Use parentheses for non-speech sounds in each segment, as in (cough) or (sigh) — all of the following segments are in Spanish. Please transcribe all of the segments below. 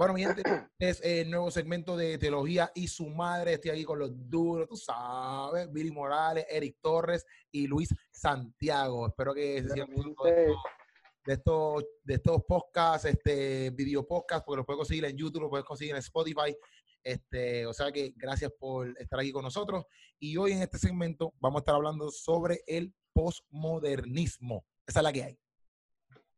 Bueno, mi gente, es el nuevo segmento de Teología y su madre. Estoy aquí con los duros, tú sabes, Billy Morales, Eric Torres y Luis Santiago. Espero que se sigan de estos, de estos podcasts, este video podcast, porque los puedes conseguir en YouTube, los puedes conseguir en Spotify. Este, o sea que gracias por estar aquí con nosotros. Y hoy en este segmento vamos a estar hablando sobre el postmodernismo. Esa es la que hay.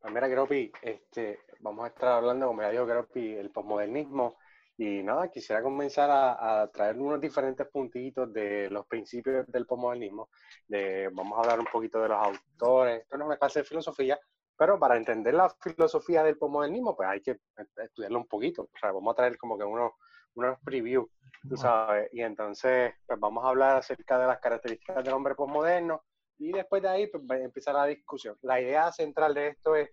Pues mira, Gropi, este, vamos a estar hablando, como ya dijo Gropi, el posmodernismo. Y nada, quisiera comenzar a, traer unos diferentes puntitos de los principios del posmodernismo. De, vamos a hablar un poquito de los autores. Esto no es una clase de filosofía, pero para entender la filosofía del posmodernismo, pues hay que estudiarlo un poquito. O sea, vamos a traer como que unos, unos previews, tú sabes. Y entonces, pues vamos a hablar acerca de las características del hombre posmoderno, y después de ahí pues, va a empezar la discusión. La idea central de esto es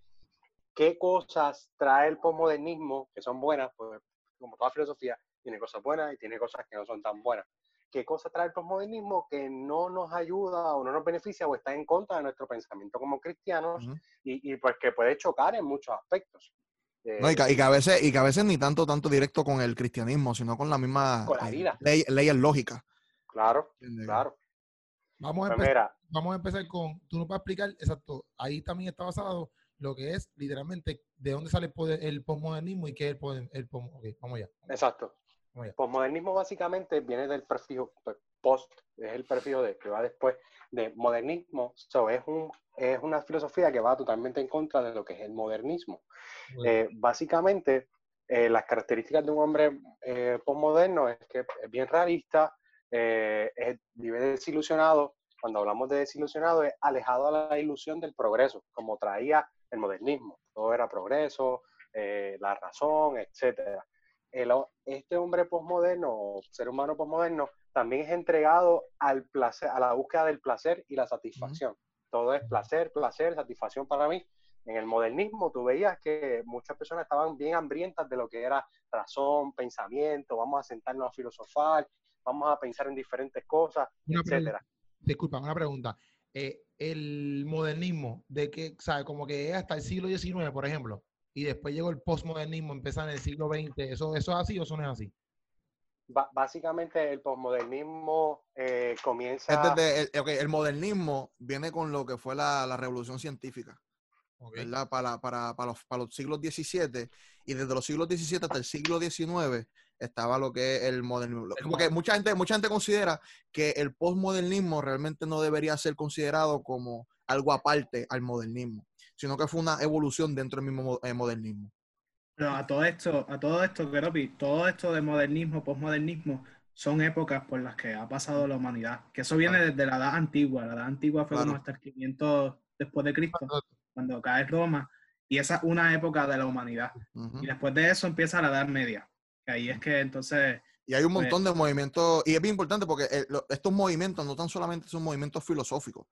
qué cosas trae el posmodernismo, que son buenas, pues como toda filosofía, tiene cosas buenas y tiene cosas que no son tan buenas. ¿Qué cosas trae el posmodernismo que no nos ayuda o no nos beneficia o está en contra de nuestro pensamiento como cristianos y, y, pues que puede chocar en muchos aspectos? no, y, que, a veces, y que a veces ni tanto, tanto directo con el cristianismo, sino con la misma eh, ley, leyes lógicas. Claro, claro. Vamos a, pues empezar, vamos a empezar con, tú nos vas a explicar, exacto, ahí también está basado lo que es literalmente de dónde sale el, postmodernismo y qué es el, el, okay, vamos allá. Exacto. Postmodernismo básicamente viene del prefijo pues, post, es el prefijo de, que va después de modernismo, so, es, un, es una filosofía que va totalmente en contra de lo que es el modernismo. Eh, básicamente, eh, las características de un hombre eh, postmoderno es que es bien realista, eh, vive desilusionado. Cuando hablamos de desilusionado, es alejado a la ilusión del progreso, como traía el modernismo. Todo era progreso, eh, la razón, etc. este hombre posmoderno, ser humano posmoderno, también es entregado al placer, a la búsqueda del placer y la satisfacción. Todo es placer, placer, satisfacción para mí. En el modernismo tú veías que muchas personas estaban bien hambrientas de lo que era razón, pensamiento, vamos a sentarnos a filosofar, vamos a pensar en diferentes cosas, etcétera. Disculpa, una pregunta. Eh, el modernismo, de que, ¿sabes? Como que es hasta el siglo XIX, por ejemplo, y después llegó el postmodernismo, empieza en el siglo XX, ¿eso, eso es así o eso no es así? básicamente el postmodernismo eh, comienza... el, el, modernismo viene con lo que fue la, la revolución científica. ¿Verdad? Para, para, para, los, para los siglos XVII y desde los siglos XVII hasta el siglo XIX estaba lo que es el modernismo. Como que mucha gente, mucha gente considera que el postmodernismo realmente no debería ser considerado como algo aparte al modernismo, sino que fue una evolución dentro del mismo eh, modernismo. Pero a todo esto, a todo esto, Keropi, todo esto de modernismo, postmodernismo, son épocas por las que ha pasado la humanidad. Que eso viene desde la edad antigua. La edad antigua fue como hasta el 500 después de Cristo, cuando cae Roma. Y esa es una época de la humanidad. Y después de eso empieza la Edad Media ahí es que entonces... Y hay un pues montón de movimientos, y es bien importante porque eh, estos movimientos no tan solamente son movimientos filosóficos,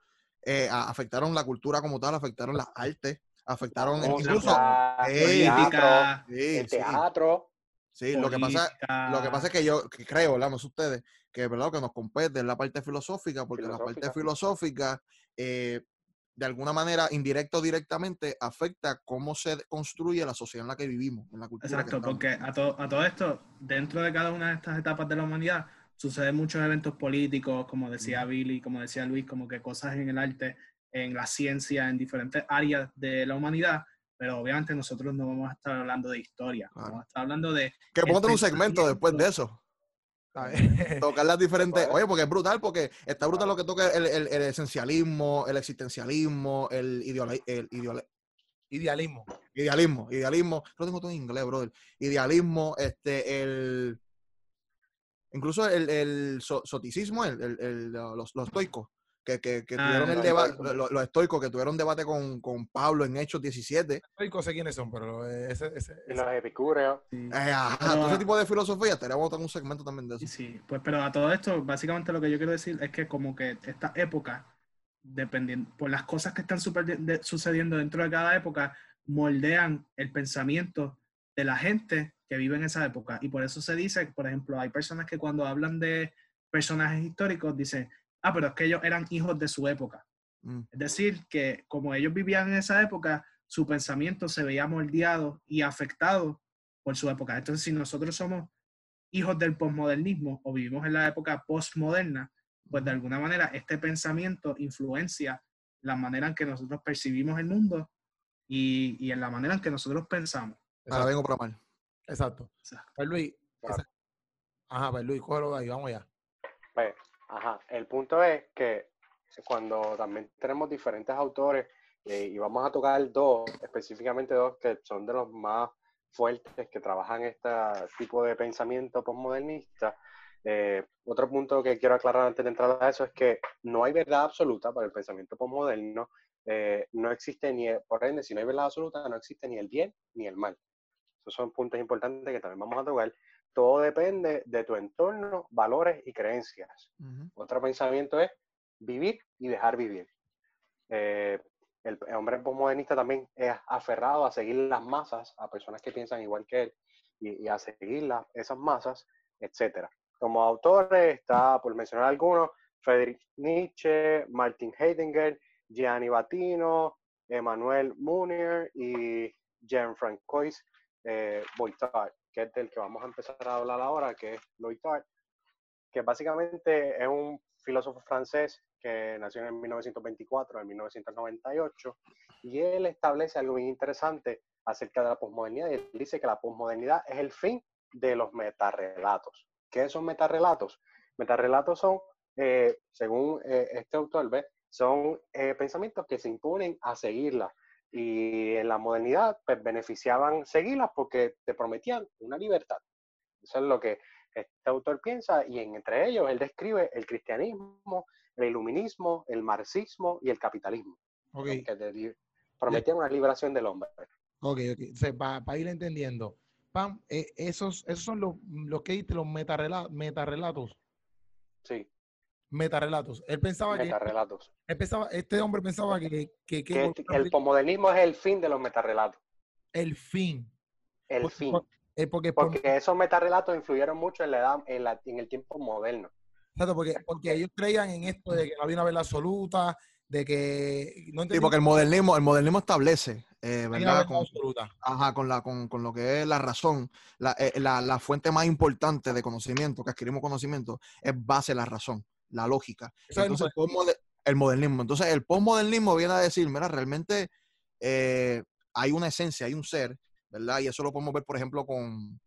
eh, afectaron la cultura como tal, afectaron las artes, afectaron incluso la política, el teatro. Sí, lo que, pasa, lo que pasa es que yo creo, hablamos ustedes, que verdad que nos compete en la parte filosófica, porque la parte filosófica eh, de alguna manera, indirecta o directamente, afecta cómo se construye la sociedad en la que vivimos, en la cultura. Exacto, porque a, a todo esto, dentro de cada una de estas etapas de la humanidad, suceden muchos eventos políticos, como decía Billy, como decía Luis, como que cosas en el arte, en la ciencia, en diferentes áreas de la humanidad, pero obviamente nosotros no vamos a estar hablando de historia, vamos a estar hablando de... Que podemos tener un segmento después de eso. Tocar las diferentes. Oye, porque es brutal, porque está brutal lo que toca el, el, esencialismo, el existencialismo, el, el idealismo. Idealismo, idealismo. Lo tengo todo en inglés, brother. Idealismo, este, el. Incluso el, el soticismo, el, el, los, los estoicos que, que, que ah, tuvieron el debate, los, estoicos que tuvieron debate con, con, Pablo en Hechos 17. Estoicos sé quiénes son, pero ese... ese, ese. Los epicúreos. Sí. Eh, todo ese tipo de filosofía, estaríamos en un segmento también de eso. Sí, pues pero a todo esto, básicamente lo que yo quiero decir es que como que esta época, dependiendo, por las cosas que están sucediendo dentro de cada época, moldean el pensamiento de la gente que vive en esa época. Y por eso se dice, por ejemplo, hay personas que cuando hablan de personajes históricos dicen, ah, pero es que ellos eran hijos de su época. Mm. Es decir, que como ellos vivían en esa época, su pensamiento se veía moldeado y afectado por su época. Entonces, si nosotros somos hijos del posmodernismo o vivimos en la época postmoderna, pues de alguna manera este pensamiento influencia la manera en que nosotros percibimos el mundo y, en la manera en que nosotros pensamos. Ahora vengo para mal. Exacto. Pues Luis, ajá, pues Luis, cógelo de ahí, vamos ya. Pues, ajá, el punto es que cuando también tenemos diferentes autores eh, y vamos a tocar dos, específicamente dos que son de los más fuertes que trabajan este tipo de pensamiento postmodernista. Eh, otro punto que quiero aclarar antes de entrar a eso es que no hay verdad absoluta para el pensamiento postmoderno. Eh, no existe ni, por ende, si no hay verdad absoluta, no existe ni el bien ni el mal. Esos son puntos importantes que también vamos a tocar. Todo depende de tu entorno, valores y creencias. Otro pensamiento es vivir y dejar vivir. Eh, el hombre postmodernista también es aferrado a seguir las masas, a personas que piensan igual que él y, a seguir esas masas, etc. Como autores está, por mencionar algunos, Friedrich Nietzsche, Martin Heidegger, Gianni Battino, Emmanuel Munier y Jean-Francois eh, que es del que vamos a empezar a hablar ahora, que es Loitard, que básicamente es un filósofo francés que nació en 1924, en 1998, y él establece algo muy interesante acerca de la posmodernidad, y él dice que la posmodernidad es el fin de los metarrelatos. ¿Qué son metarrelatos? Metarrelatos son, eh, según eh, este autor, ¿ves? son eh, pensamientos que se imponen a seguirla. Y en la modernidad, pues beneficiaban seguirlas porque te prometían una libertad. Eso es lo que este autor piensa y entre ellos él describe el cristianismo, el iluminismo, el marxismo y el capitalismo. Okay. Que prometían una liberación del hombre. Ok, ok. Para ir entendiendo, Pam, eh, esos, esos son los, los que diste, los metarrelatos. metarrelatos. Sí. Metarrelatos. Él pensaba metarrelatos. que. Él pensaba, este hombre pensaba que. que, el posmodernismo es el fin de los metarrelatos. El fin. El fin. Eh, porque, porque esos metarrelatos influyeron mucho en la edad, en, la, en el tiempo moderno. Exacto, porque, porque ellos creían en esto de que no había una verdad absoluta, de que no sí, porque el modernismo, el modernismo establece, eh, ¿verdad? Con, absoluta. Ajá, con la, con, con, lo que es la razón, la, eh, la, la, fuente más importante de conocimiento, que adquirimos conocimiento, es base la razón, la lógica. Entonces, el, modernismo. Entonces, el postmodernismo viene a decir, mira, realmente hay una esencia, hay un ser ¿verdad? Y eso lo podemos ver, por ejemplo, con,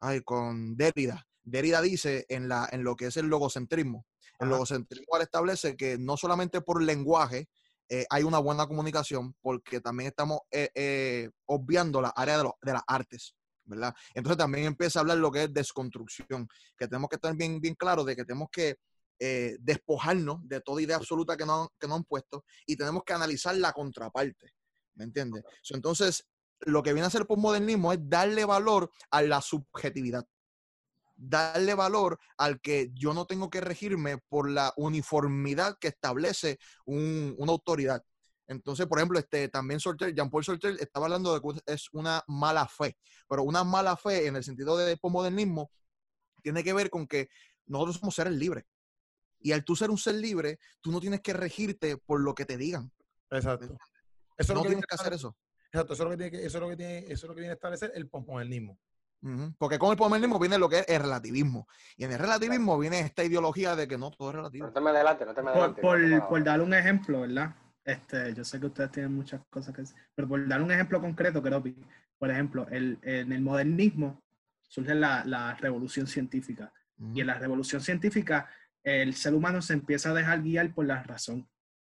ay, con Derrida. Derrida dice en, la, en lo que es el logocentrismo. El logocentrismo establece que no solamente por lenguaje eh, hay una buena comunicación, porque también estamos eh, eh, obviando la área de, de las artes. ¿verdad? Entonces también empieza a hablar lo que es desconstrucción, que tenemos que estar bien, bien claros de que tenemos que despojarnos de toda idea absoluta que nos, que nos han puesto y tenemos que analizar la contraparte. ¿Me entiendes? entonces, lo que viene a ser postmodernismo es darle valor a la subjetividad. Darle valor al que yo no tengo que regirme por la uniformidad que establece una autoridad. Entonces, por ejemplo, este, también Jean-Paul Sartre estaba hablando de que es una mala fe, pero una mala fe en el sentido de postmodernismo tiene que ver con que nosotros somos seres libres. Y al tú ser un ser libre, tú no tienes que regirte por lo que te digan. Exacto. Eso no tienes que hacer eso. Exacto, eso es lo que tiene, eso es lo que tiene, eso es lo que viene a establecer el posmodernismo. Porque con el posmodernismo viene lo que es el relativismo. Y en el relativismo viene esta ideología de que no todo es relativo. No te me adelante, no te me adelante. Por, por, dar un ejemplo, ¿verdad? Este, yo sé que ustedes tienen muchas cosas que decir, pero por dar un ejemplo concreto, creo que, por ejemplo, el, en el modernismo surge la, la revolución científica. Y en la revolución científica, el ser humano se empieza a dejar guiar por la razón.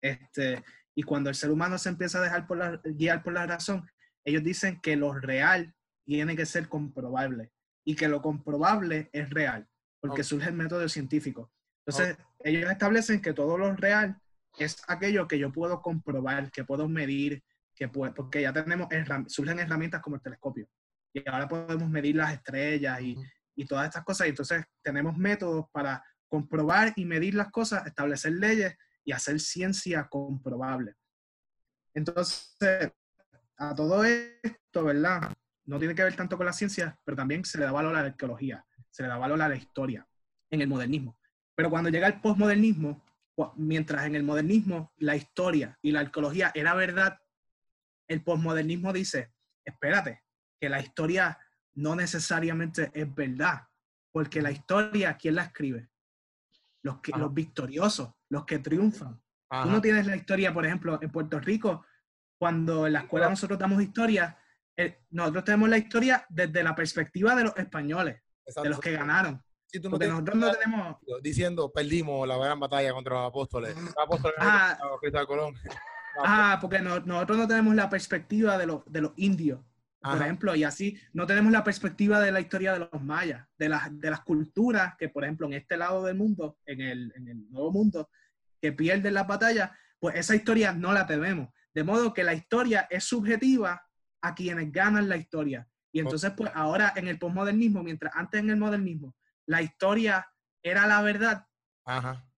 Este, y cuando el ser humano se empieza a dejar por la, guiar por la razón, ellos dicen que lo real tiene que ser comprobable y que lo comprobable es real, porque surge el método científico. Entonces, ellos establecen que todo lo real es aquello que yo puedo comprobar, que puedo medir, que puedo, porque ya tenemos, surgen herramientas como el telescopio. Y ahora podemos medir las estrellas y, y todas estas cosas. Y entonces tenemos métodos para comprobar y medir las cosas, establecer leyes y hacer ciencia comprobable. Entonces, a todo esto, ¿verdad? No tiene que ver tanto con la ciencia, pero también se le da valor a la arqueología, se le da valor a la historia en el modernismo. Pero cuando llega el posmodernismo, mientras en el modernismo la historia y la arqueología era verdad, el posmodernismo dice, espérate, que la historia no necesariamente es verdad, porque la historia, ¿quién la escribe? Los, que, los victoriosos, los que triunfan. Tú no tienes la historia, por ejemplo, en Puerto Rico, cuando en la escuela nosotros damos historia, eh, nosotros tenemos la historia desde la perspectiva de los españoles, de los que ganaron. porque nosotros no tenemos... Diciendo, perdimos la gran batalla contra los apóstoles. Los apóstoles ah, Colón. Ah, porque nosotros no tenemos la perspectiva de los, de los indios, por ejemplo, y así no tenemos la perspectiva de la historia de los mayas, de las, de las culturas que, por ejemplo, en este lado del mundo, en el, en el nuevo mundo, que pierden la batalla, pues esa historia no la tenemos. De modo que la historia es subjetiva a quienes ganan la historia. Y entonces, pues ahora en el posmodernismo, mientras antes en el modernismo la historia era la verdad,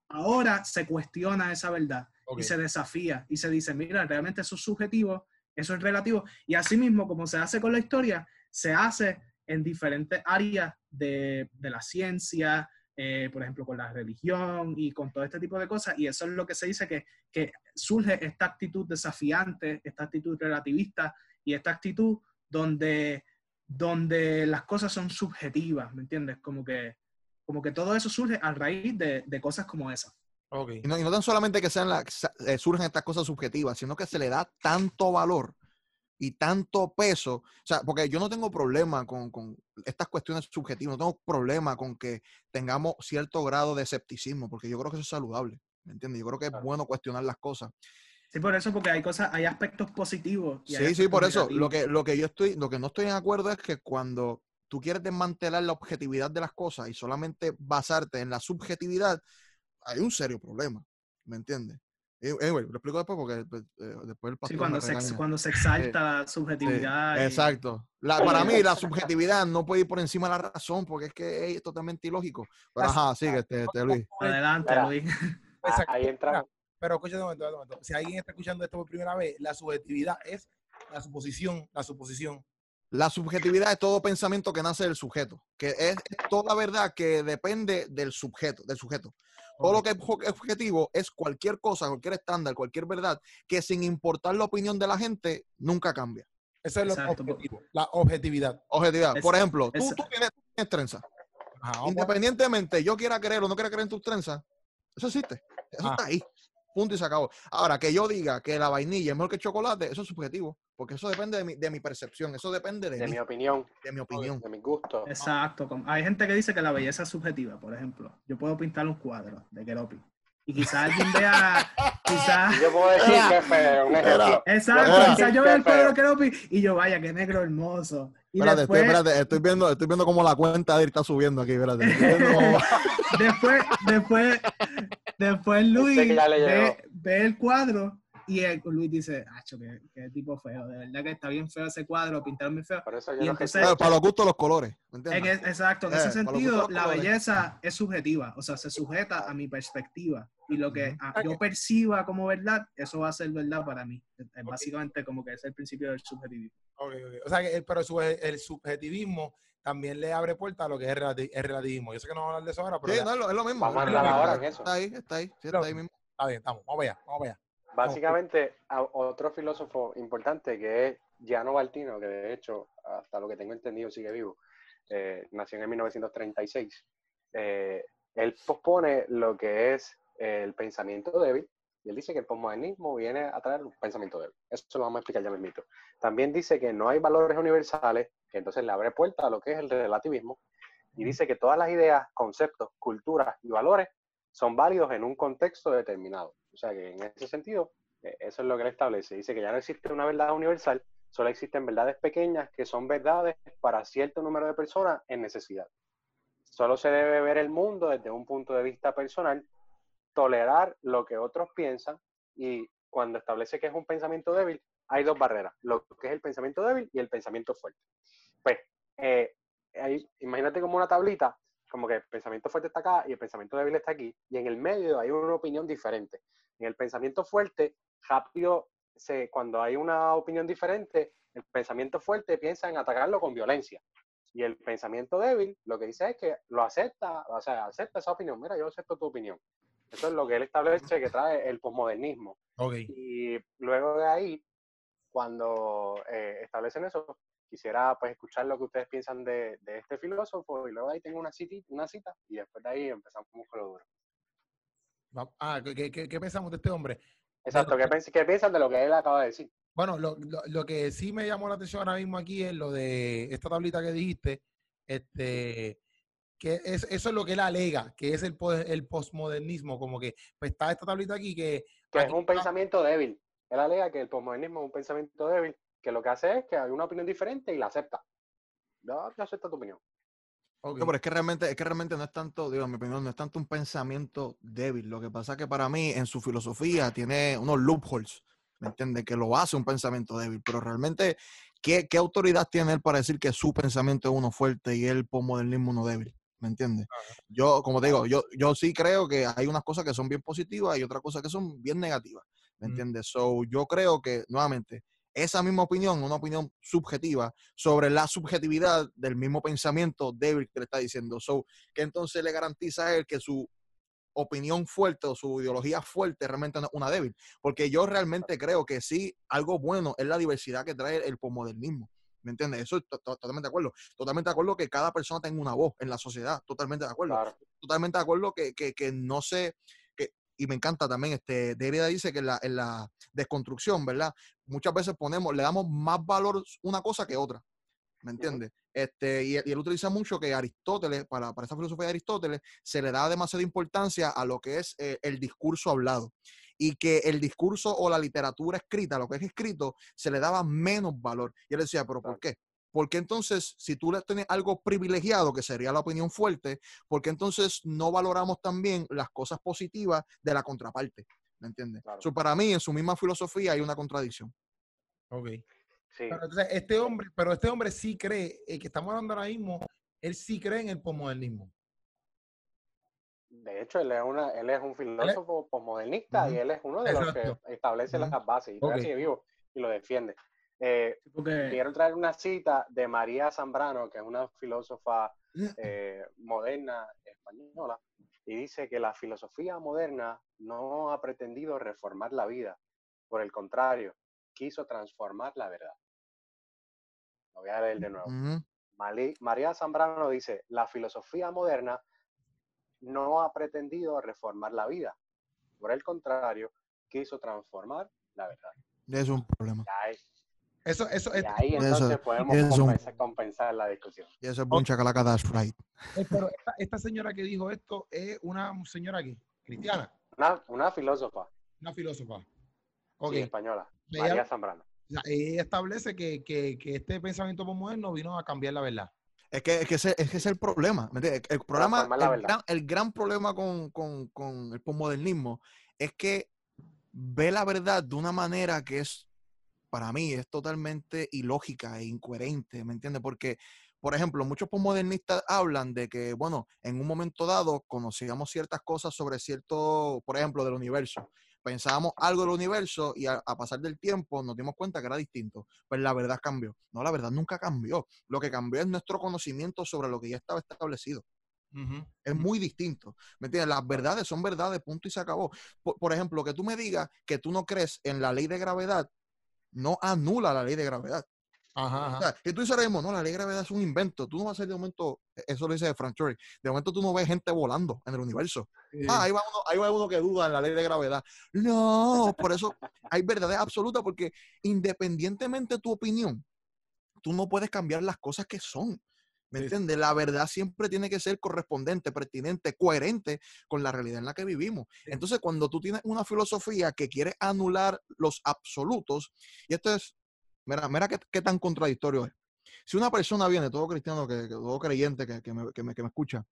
ahora se cuestiona esa verdad y se desafía y se dice, mira, realmente eso es subjetivo, eso es relativo. Y asimismo, como se hace con la historia, se hace en diferentes áreas de, de la ciencia, eh, por ejemplo, con la religión y con todo este tipo de cosas. Y eso es lo que se dice que, que surge esta actitud desafiante, esta actitud relativista y esta actitud donde, donde las cosas son subjetivas, ¿me entiendes? Como que, como que todo eso surge a raíz de, de cosas como esa. Okay. Y, no, y, no, tan solamente que sean la, eh, surgen estas cosas subjetivas, sino que se le da tanto valor y tanto peso. O sea, porque yo no tengo problema con, con, estas cuestiones subjetivas, no tengo problema con que tengamos cierto grado de escepticismo, porque yo creo que eso es saludable. ¿Me entiendes? Yo creo que es bueno cuestionar las cosas. Sí, por eso, porque hay cosas, hay aspectos positivos. sí, sí, por eso. Lo que, lo que yo estoy, lo que no estoy de acuerdo es que cuando tú quieres desmantelar la objetividad de las cosas y solamente basarte en la subjetividad, hay un serio problema. ¿Me entiendes? Anyway, lo explico después porque pues, eh, después el pastor Sí, cuando, se, cuando se exalta la subjetividad. Exacto. La, para mí, la subjetividad no puede ir por encima de la razón porque es que es totalmente ilógico. Pero ajá, sigue, este, este, Luis. Adelante, Luis. (laughs) Ahí entra. Pero escúchame un momento, un momento. Si alguien está escuchando esto por primera vez, la subjetividad es la suposición, la suposición. La subjetividad es todo pensamiento que nace del sujeto, que es, toda verdad que depende del sujeto, del sujeto. Todo lo que es objetivo es cualquier cosa, cualquier estándar, cualquier verdad, que sin importar la opinión de la gente, nunca cambia. Eso es lo objetivo, la objetividad. Objetividad. Por ejemplo, tú, tienes, trenzas. Independientemente yo quiera creer o no quiera creer en tus trenzas, eso existe. Eso está ahí. Punto y se acabó. Ahora, que yo diga que la vainilla es mejor que el chocolate, eso es subjetivo. Porque eso depende de mi, de mi percepción, eso depende de, de mi opinión. De mi opinión. De mi gusto. Exacto. Hay gente que dice que la belleza es subjetiva, por ejemplo. Yo puedo pintar un cuadro de Keropi. Y quizás alguien vea, (laughs) quizás... Yo puedo decir que feo, un ejemplo. Exacto, quizás yo vea el cuadro de Keropi y yo, vaya, qué negro hermoso. Y espérate, después... estoy, espérate, estoy viendo, estoy viendo cómo la cuenta de él está subiendo aquí, espérate. (laughs) después, después, después Luis ve, ve el cuadro y el, Luis dice, acho, qué, qué, tipo feo, de verdad que está bien feo ese cuadro, pintaron muy feo. y entonces, para los gustos los colores. exacto, en ese eh, sentido, la belleza es subjetiva, o sea, se sujeta a mi perspectiva. Y lo que yo perciba como verdad, eso va a ser verdad para mí. Es básicamente como que es el principio del subjetivismo. O sea, que, pero el subjetivismo también le abre puerta a lo que es el relativismo. Yo sé que no vamos a hablar de eso ahora, pero... Sí, no, es, lo, mismo. Vamos a hablar ahora en eso. Está ahí, está ahí, está ahí mismo. Está bien, estamos, vamos allá, vamos allá. Básicamente, otro filósofo importante que es Giano Baltino, que de hecho, hasta lo que tengo entendido, sigue vivo, eh, nació en 1936. Eh, él pospone lo que es el pensamiento débil, y él dice que el posmodernismo viene a traer un pensamiento débil. Eso lo vamos a explicar ya mismo. También dice que no hay valores universales, que entonces le abre puerta a lo que es el relativismo, y dice que todas las ideas, conceptos, culturas y valores son válidos en un contexto determinado. O sea que en ese sentido, eh, eso es lo que él establece. Dice que ya no existe una verdad universal, solo existen verdades pequeñas que son verdades para cierto número de personas en necesidad. Solo se debe ver el mundo desde un punto de vista personal, tolerar lo que otros piensan y cuando establece que es un pensamiento débil, hay dos barreras, lo que es el pensamiento débil y el pensamiento fuerte. Pues, eh, imagínate como una tablita, como que el pensamiento fuerte está acá y el pensamiento débil está aquí, y en el medio hay una opinión diferente. En el pensamiento fuerte, rápido, se, cuando hay una opinión diferente, el pensamiento fuerte piensa en atacarlo con violencia. Y el pensamiento débil lo que dice es que lo acepta, o sea, acepta esa opinión. Mira, yo acepto tu opinión. Eso es lo que él establece que trae el posmodernismo. Y luego de ahí, cuando eh, establecen eso, quisiera pues escuchar lo que ustedes piensan de, este filósofo y luego ahí tengo una cita, una cita y después de ahí empezamos con lo duro. Ah, ¿qué, pensamos de este hombre? Exacto, ¿qué, piensan de lo que él acaba de decir? Bueno, lo, que sí me llamó la atención ahora mismo aquí es lo de esta tablita que dijiste, este, que es, eso es lo que él alega, que es el, el postmodernismo, como que pues está esta tablita aquí que... Que es un pensamiento débil. Él alega que el postmodernismo es un pensamiento débil, que lo que hace es que hay una opinión diferente y la acepta. No, yo acepto tu opinión. No, pero es que realmente, es que realmente no es tanto, digo, en mi opinión, no es tanto un pensamiento débil. Lo que pasa es que para mí, en su filosofía, tiene unos loopholes, ¿me entiendes? Que lo hace un pensamiento débil. Pero realmente, ¿qué, ¿qué, autoridad tiene él para decir que su pensamiento es uno fuerte y el postmodernismo uno débil? ¿Me entiendes? Yo, como te digo, yo, yo sí creo que hay unas cosas que son bien positivas y otras cosas que son bien negativas. ¿Me entiendes? So, yo creo que, nuevamente, esa misma opinión, una opinión subjetiva sobre la subjetividad del mismo pensamiento débil que le está diciendo. So, que entonces le garantiza a él que su opinión fuerte o su ideología fuerte realmente no es una débil. Porque yo realmente creo que sí, algo bueno es la diversidad que trae el posmodernismo. ¿Me entiendes? Eso totalmente de acuerdo. Totalmente de acuerdo que cada persona tenga una voz en la sociedad. Totalmente de acuerdo. Totalmente de acuerdo que, que, que no se y me encanta también, este, Derrida dice que en la, en la desconstrucción, ¿verdad? Muchas veces ponemos, le damos más valor una cosa que otra, ¿me entiendes? Este, y, él utiliza mucho que Aristóteles, para, para esta filosofía de Aristóteles, se le da demasiada importancia a lo que es eh, el discurso hablado y que el discurso o la literatura escrita, lo que es escrito, se le daba menos valor. Y él decía, pero ¿por qué? Porque entonces, si tú le tienes algo privilegiado, que sería la opinión fuerte, porque entonces no valoramos también las cosas positivas de la contraparte? ¿Me entiendes? para mí, en su misma filosofía hay una contradicción. Ok. Sí. Pero entonces, este hombre, pero este hombre sí cree, el que estamos hablando ahora mismo, él sí cree en el posmodernismo. De hecho, él es, una, él es un filósofo posmodernista y él es uno de los que establece las bases y okay. vivo y lo defiende. Eh, quiero traer una cita de María Zambrano, que es una filósofa eh, moderna española, y dice que la filosofía moderna no ha pretendido reformar la vida, por el contrario, quiso transformar la verdad. Lo voy a leer de nuevo. María Zambrano dice, la filosofía moderna no ha pretendido reformar la vida, por el contrario, quiso transformar la verdad. Es un problema. Eso, eso, y ahí entonces podemos compensar, la discusión. Y eso es mucha calaca, that's right. Eh, pero esta, señora que dijo esto es una señora aquí, cristiana. Una, una filósofa. Una filósofa. Okay. española. María Zambrano. Ella establece que, que, que este pensamiento moderno vino a cambiar la verdad. Es que, es que, ese, es, que es el problema. El, problema el, gran, el, gran, problema con, con, con el postmodernismo es que ve la verdad de una manera que es para mí es totalmente ilógica e incoherente, ¿me entiendes? Porque, por ejemplo, muchos postmodernistas hablan de que, bueno, en un momento dado conocíamos ciertas cosas sobre cierto, por ejemplo, del universo. Pensábamos algo del universo y a, pasar del tiempo nos dimos cuenta que era distinto. Pues la verdad cambió. No, la verdad nunca cambió. Lo que cambió es nuestro conocimiento sobre lo que ya estaba establecido. Es muy distinto. ¿Me entiendes? Las verdades son verdades, punto y se acabó. Por, por, ejemplo, que tú me digas que tú no crees en la ley de gravedad, no anula la ley de gravedad. Ajá, y tú dices no, la ley de gravedad es un invento. Tú no vas a ser de momento, e, eso lo dice Frank Cherry, de momento tú no ves gente volando en el universo. Ah, ahí va, uno, ahí va uno que duda en la ley de gravedad. No, por eso hay verdad absoluta, porque independientemente de tu opinión, tú no puedes cambiar las cosas que son. ¿Me entiendes? La verdad siempre tiene que ser correspondente, pertinente, coherente con la realidad en la que vivimos. Entonces, cuando tú tienes una filosofía que quiere anular los absolutos, y esto es, mira, mira qué, tan contradictorio es. Si una persona viene, todo cristiano, que, todo creyente que, me, que, me, escucha,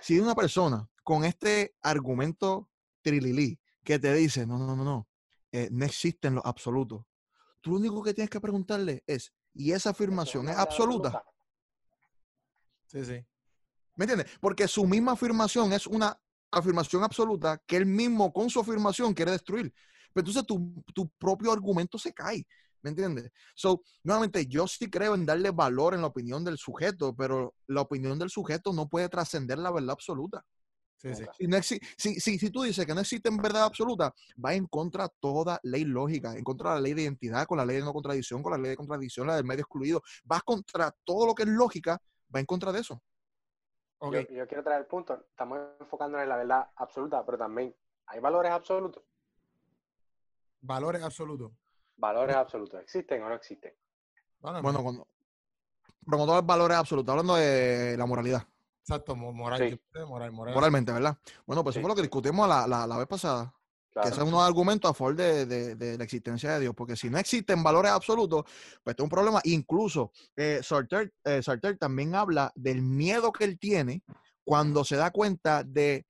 si una persona con este argumento trililí que te dice, no, no, no, no, eh, no existen los absolutos, tú lo único que tienes que preguntarle es, ¿y esa afirmación es absoluta? Sí, sí. ¿Me entiendes? Porque su misma afirmación es una afirmación absoluta que él mismo con su afirmación quiere destruir. Pero entonces tu, tu propio argumento se cae. ¿Me entiendes? So, nuevamente, yo sí creo en darle valor en la opinión del sujeto, pero la opinión del sujeto no puede trascender la verdad absoluta. Si, si, si, tú dices que no existe en verdad absoluta, va en contra de toda ley lógica, en contra de la ley de identidad, con la ley de no contradicción, con la ley de contradicción, la del medio excluido. Vas contra todo lo que es lógica, va en contra de eso. Yo, quiero traer el punto, estamos enfocándonos en la verdad absoluta, pero también hay valores absolutos. Valores absolutos. Valores absolutos, ¿existen o no existen? Bueno, bueno cuando, pero todos los valores absolutos, hablando de la moralidad. Exacto, moral, moral, moral, moralmente, ¿verdad? Bueno, pues eso fue lo que discutimos la, la, vez pasada. Que ese es un argumento a favor de, de, la existencia de Dios, porque si no existen valores absolutos, pues es un problema. Incluso eh, Sartre, eh, Sartre también habla del miedo que él tiene cuando se da cuenta de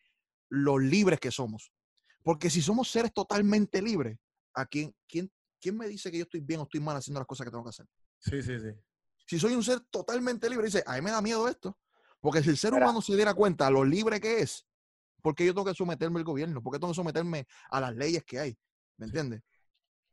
lo libres que somos. Porque si somos seres totalmente libres, ¿a quién, quién, quién me dice que yo estoy bien o estoy mal haciendo las cosas que tengo que hacer? Sí, sí, sí. Si soy un ser totalmente libre, dice, a mí me da miedo esto. Porque si el ser humano se diera cuenta lo libre que es, ¿por qué yo tengo que someterme al gobierno? ¿Por qué tengo que someterme a las leyes que hay? ¿Me entiendes?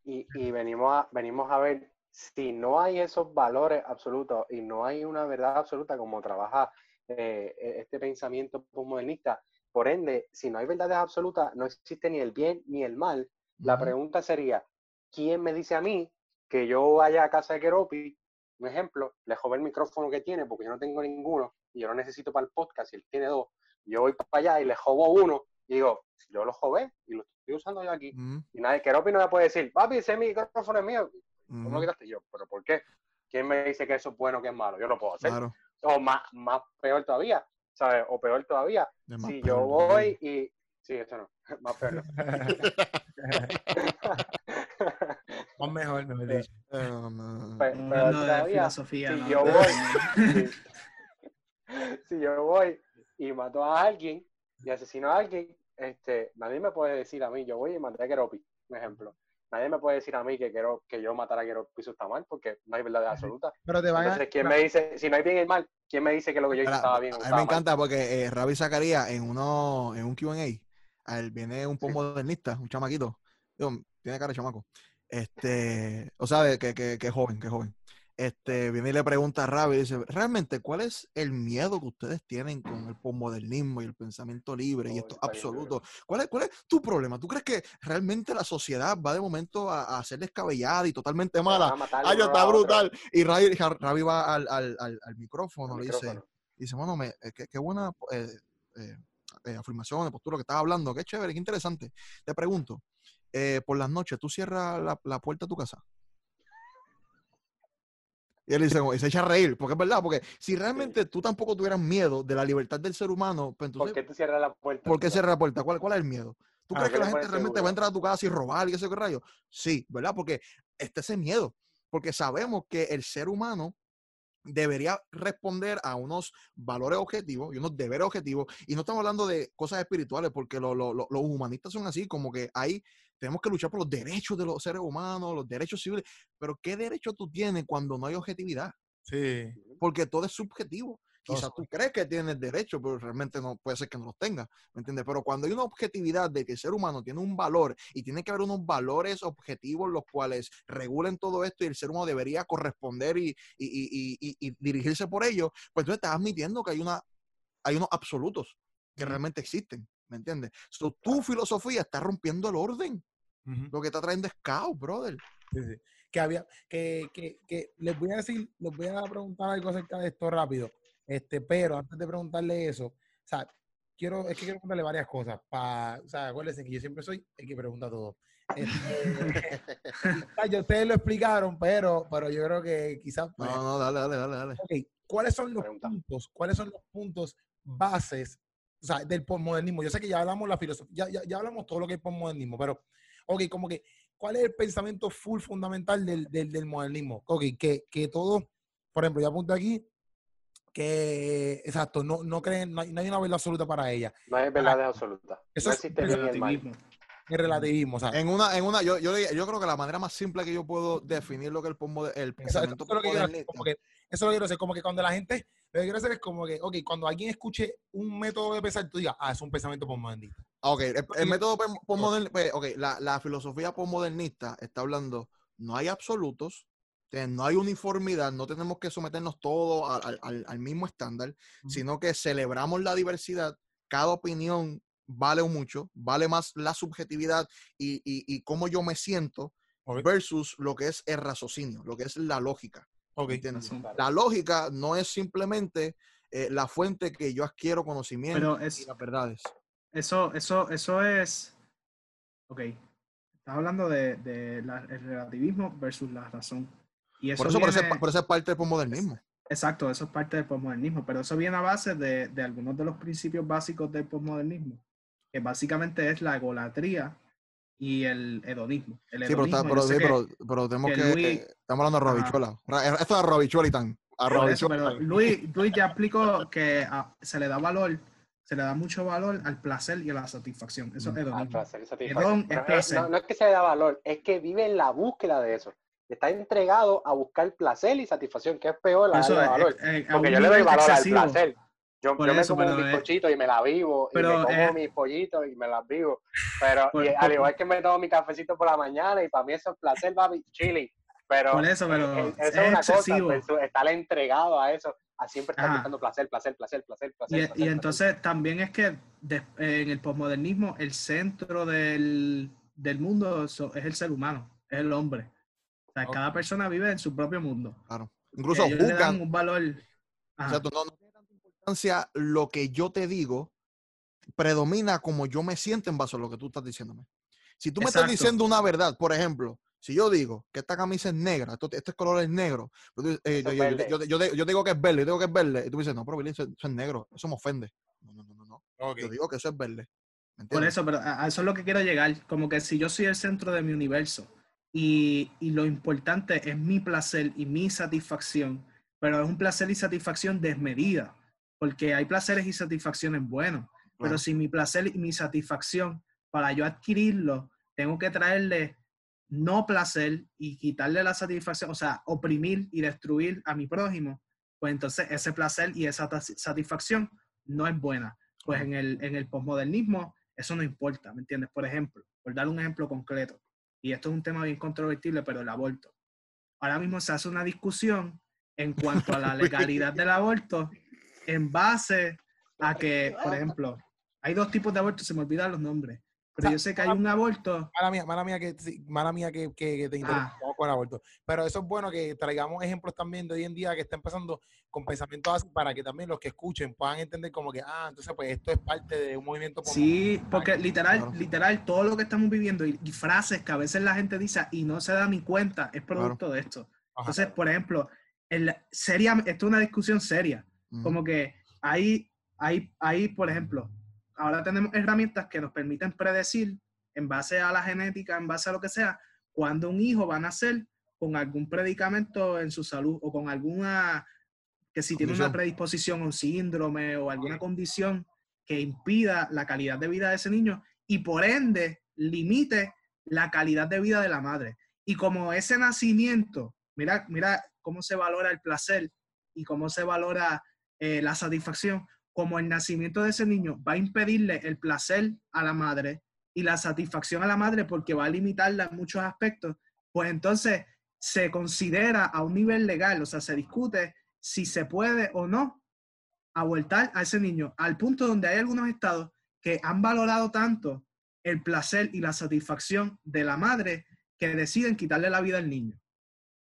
Y, venimos, a, venimos a ver si no hay esos valores absolutos y no hay una verdad absoluta como trabaja eh, e, este pensamiento postmodernista, por ende, si no hay verdades absolutas, no existe ni el bien ni el mal. La pregunta sería, ¿quién me dice a mí que yo vaya a casa de Keropi un ejemplo, le jové el micrófono que tiene porque yo no tengo ninguno y yo lo necesito para el podcast y él tiene dos. Yo voy para allá y le jobo uno y digo, yo lo jové y lo estoy usando yo aquí. Y nadie, que no me puede decir, papi, ese micrófono es mío. ¿Cómo lo quitaste yo? ¿Pero por qué? ¿Quién me dice que eso es bueno o que es malo? Yo lo puedo hacer. O más, más peor todavía, ¿sabes? O peor todavía, si yo voy y... Sí, eso no, (laughs) más peor. (laughs) Más mejor, (laughs) no me dicho. Pero, todavía, filosofía, si yo voy, si, yo voy y mato a alguien y asesino a alguien, este, nadie me puede decir a mí, yo voy y maté a Keropi, un ejemplo. Nadie me puede decir a mí que quiero que yo matara a Keropi está mal, porque no hay verdad absoluta. Pero te van Entonces, ¿quién me dice, si no hay bien y mal, quién me dice que lo que yo hice estaba bien? A mí me encanta porque eh, Ravi Zacarías en uno, en un Q&A, él viene un poco modernista, un chamaquito, tiene cara de chamaco, este, o sea, que, que, que joven, que joven. Este, viene y le pregunta a Ravi dice, realmente, ¿cuál es el miedo que ustedes tienen con el postmodernismo y el pensamiento libre y esto absoluto? ¿Cuál es, ¿Cuál es tu problema? ¿Tú crees que realmente la sociedad va de momento a, a ser descabellada y totalmente mala? Ay, está brutal. Y Ravi, Ravi va al, al, al, micrófono, y dice, dice, bueno, me, eh, qué, qué, buena eh, eh, eh, afirmación, de postura que estás hablando, qué chévere, qué interesante. Te pregunto, eh, por las noches, ¿tú cierras la, puerta de tu casa? Y él dice, y se echa a reír, porque es verdad, porque si realmente tú tampoco tuvieras miedo de la libertad del ser humano, pues entonces, ¿por qué tú cierras la puerta? ¿Por qué cierras la puerta? ¿Cuál, ¿Cuál es el miedo? ¿Tú ah, crees que la gente realmente va a entrar a tu casa y robar y ese rayo? Sí, ¿verdad? Porque está ese miedo, porque sabemos que el ser humano debería responder a unos valores objetivos y unos deberes objetivos. Y no estamos hablando de cosas espirituales, porque los humanistas son así, como que hay tenemos que luchar por los derechos de los seres humanos, los derechos civiles. Pero ¿qué derecho tú tienes cuando no hay objetividad? Sí. Porque todo es subjetivo. Quizás tú crees que tienes derecho, pero realmente no puede ser que no los tengas, ¿me entiendes? Pero cuando hay una objetividad de que el ser humano tiene un valor y tiene que haber unos valores objetivos los cuales regulen todo esto y el ser humano debería corresponder y, dirigirse por ello, pues tú estás admitiendo que hay, una, hay unos absolutos que realmente existen, ¿me entiendes? So, tu filosofía está rompiendo el orden. Lo que está trayendo es caos, brother. Sí, sí. Que había, que, que, que les voy a decir, les voy a preguntar algo acerca de esto rápido. Este, pero antes de preguntarle eso, o sea, quiero, es que quiero preguntarle varias cosas. Pa, o sea, acuérdense que yo siempre soy el que pregunta todo. Este, (laughs) ya ustedes lo explicaron, pero, pero yo creo que quizás. no, no, dale, dale, dale, dale. Okay. ¿Cuáles son los puntos? ¿Cuáles son los puntos bases o sea, del postmodernismo? Yo sé que ya hablamos la filosofía, ya, ya, ya hablamos todo lo que es postmodernismo, pero ok, como que, ¿cuál es el pensamiento full fundamental del, del, modernismo? Ok, que, que todo, por ejemplo, yo apunto aquí que, exacto, no, no creen, no hay, una verdad absoluta para ella. No hay verdad absoluta. Eso es relativismo. El relativismo, o sea. En una, en una, yo, yo, yo, creo que la manera más simple que yo puedo definir lo que es el, el pensamiento postmodernista. Eso, eso es lo que quiero decir, como que cuando la gente lo que quiero hacer es como que, ok, cuando alguien escuche un método de pensar, tú digas, ah, es un pensamiento postmodernista. Ok, el, método postmodernista, pues, ok, la, la filosofía postmodernista está hablando, no hay absolutos, no hay uniformidad, no tenemos que someternos todos al, al, al mismo estándar, sino que celebramos la diversidad cada opinión vale mucho, vale más la subjetividad y, y, cómo yo me siento versus lo que es el raciocinio, lo que es la lógica. La lógica no es simplemente eh, la fuente que yo adquiero conocimiento es, y las verdades. Eso, eso, eso es. Ok. Estás hablando de, de el relativismo versus la razón. Y eso por, eso, por, eso, es parte del posmodernismo. Exacto, eso es parte del posmodernismo, pero eso viene a base de, de algunos de los principios básicos del posmodernismo, que básicamente es la egolatría y el hedonismo. El sí, pero, está, pero, pero, tenemos que, estamos hablando de Robichuela. Esto es Robichuela y tan. Luis, Luis ya explicó que ah, se le da valor, se le da mucho valor al placer y a la satisfacción. Eso es hedonismo. Placer No, es que se le da valor, es que vive en la búsqueda de eso. Está entregado a buscar placer y satisfacción, que es peor la valor. Porque yo le doy valor al placer. Yo, yo me como mis pochitos y me la vivo, y me como mis pollitos y me las vivo. Pero al igual que me tomo mi cafecito por la mañana y para mí eso es placer, papi, chilling. Pero, por eso, pero es, una excesivo. cosa, pues, estar entregado a eso, a siempre estar buscando placer, placer, placer, placer, placer. Y, entonces también es que en el posmodernismo el centro del, del mundo es el ser humano, es el hombre. Sea, cada persona vive en su propio mundo. Claro. Incluso buscan un valor. O sea, tú no, no tiene tanta importancia lo que yo te digo, predomina como yo me siento en base a lo que tú estás diciéndome. Si tú me estás diciendo una verdad, por ejemplo, si yo digo que esta camisa es negra, este color es negro, eh, yo, digo que es verde, yo digo que es verde, y tú dices, no, pero Billy, eso, es negro, eso me ofende. No, no, no, no. Yo digo que eso es verde. Por eso, pero a eso es lo que quiero llegar. Como que si yo soy el centro de mi universo y, y lo importante es mi placer y mi satisfacción, pero es un placer y satisfacción desmedida, porque hay placeres y satisfacciones buenos, pero si mi placer y mi satisfacción, para yo adquirirlo, tengo que traerle no placer y quitarle la satisfacción, o sea, oprimir y destruir a mi prójimo, pues entonces ese placer y esa satisfacción no es buena. Pues en el, en el posmodernismo eso no importa, ¿me entiendes? Por ejemplo, por dar un ejemplo concreto, y esto es un tema bien controvertible, pero el aborto. Ahora mismo se hace una discusión en cuanto a la (laughs) legalidad del aborto en base a que, por (laughs) ejemplo, hay dos tipos de aborto, se me olvidan los nombres. Pero yo sé que hay un aborto. Mala mía, mala mía que, mala mía que, que, te interrumpa ah. con el aborto. Pero eso es bueno que traigamos ejemplos también de hoy en día que está empezando con pensamientos así para que también los que escuchen puedan entender como que, ah, entonces pues esto es parte de un movimiento. Sí, porque literal, literal, todo lo que estamos viviendo y, frases que a veces la gente dice y no se da ni cuenta es producto de esto. Entonces, por ejemplo, el, seria, esto es una discusión seria. Como que hay, hay, hay, por ejemplo, ahora tenemos herramientas que nos permiten predecir en base a la genética, en base a lo que sea, cuando un hijo va a nacer con algún predicamento en su salud o con alguna, que si tiene una predisposición, un síndrome o alguna condición que impida la calidad de vida de ese niño y por ende limite la calidad de vida de la madre. Y como ese nacimiento, mira, mira cómo se valora el placer y cómo se valora eh, la satisfacción, como el nacimiento de ese niño va a impedirle el placer a la madre y la satisfacción a la madre porque va a limitarla en muchos aspectos, pues entonces se considera a un nivel legal, o sea, se discute si se puede o no abortar a ese niño, al punto donde hay algunos estados que han valorado tanto el placer y la satisfacción de la madre que deciden quitarle la vida al niño.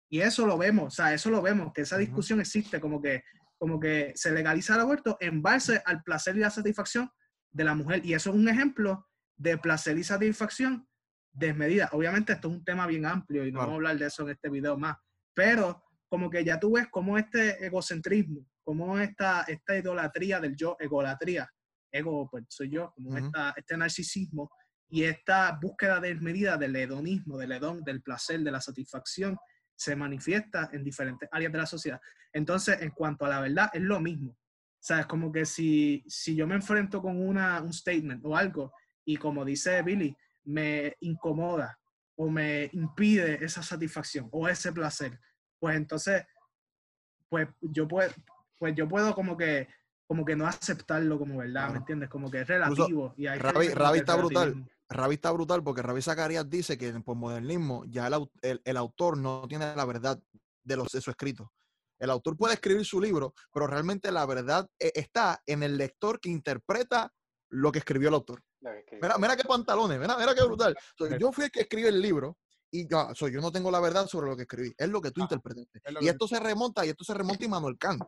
Y eso lo vemos, o sea, eso lo vemos, que esa discusión existe, como que como que se legaliza el aborto en base al placer y la satisfacción de la mujer. Y eso es un ejemplo de placer y satisfacción desmedida. Obviamente esto es un tema bien amplio y no vamos a hablar de eso en este video más, pero como que ya tú ves cómo este egocentrismo, cómo esta, esta idolatría del yo, egolatría, ego, pues soy yo, como este narcisismo y esta búsqueda desmedida del hedonismo, del hedón, del placer, de la satisfacción, se manifiesta en diferentes áreas de la sociedad. Entonces, en cuanto a la verdad, es lo mismo. O sea, es como que si, si yo me enfrento con una, un statement o algo y como dice Billy, me incomoda o me impide esa satisfacción o ese placer, pues entonces, pues yo puedo, pues yo puedo como que, como que no aceptarlo como verdad, ¿me entiendes? Como que es relativo. y hay Ravi, está brutal. Ravi está brutal porque Ravi Zacarías dice que en el posmodernismo ya el, el, autor no tiene la verdad de, los, de su escrito. El autor puede escribir su libro, pero realmente la verdad eh, está en el lector que interpreta lo que escribió el autor. Mira, mira qué pantalones, mira, mira qué brutal. yo fui el que escribe el libro y yo, yo no tengo la verdad sobre lo que escribí, es lo que tú interpretaste. Y esto se remonta, y esto se remonta a Immanuel Kant.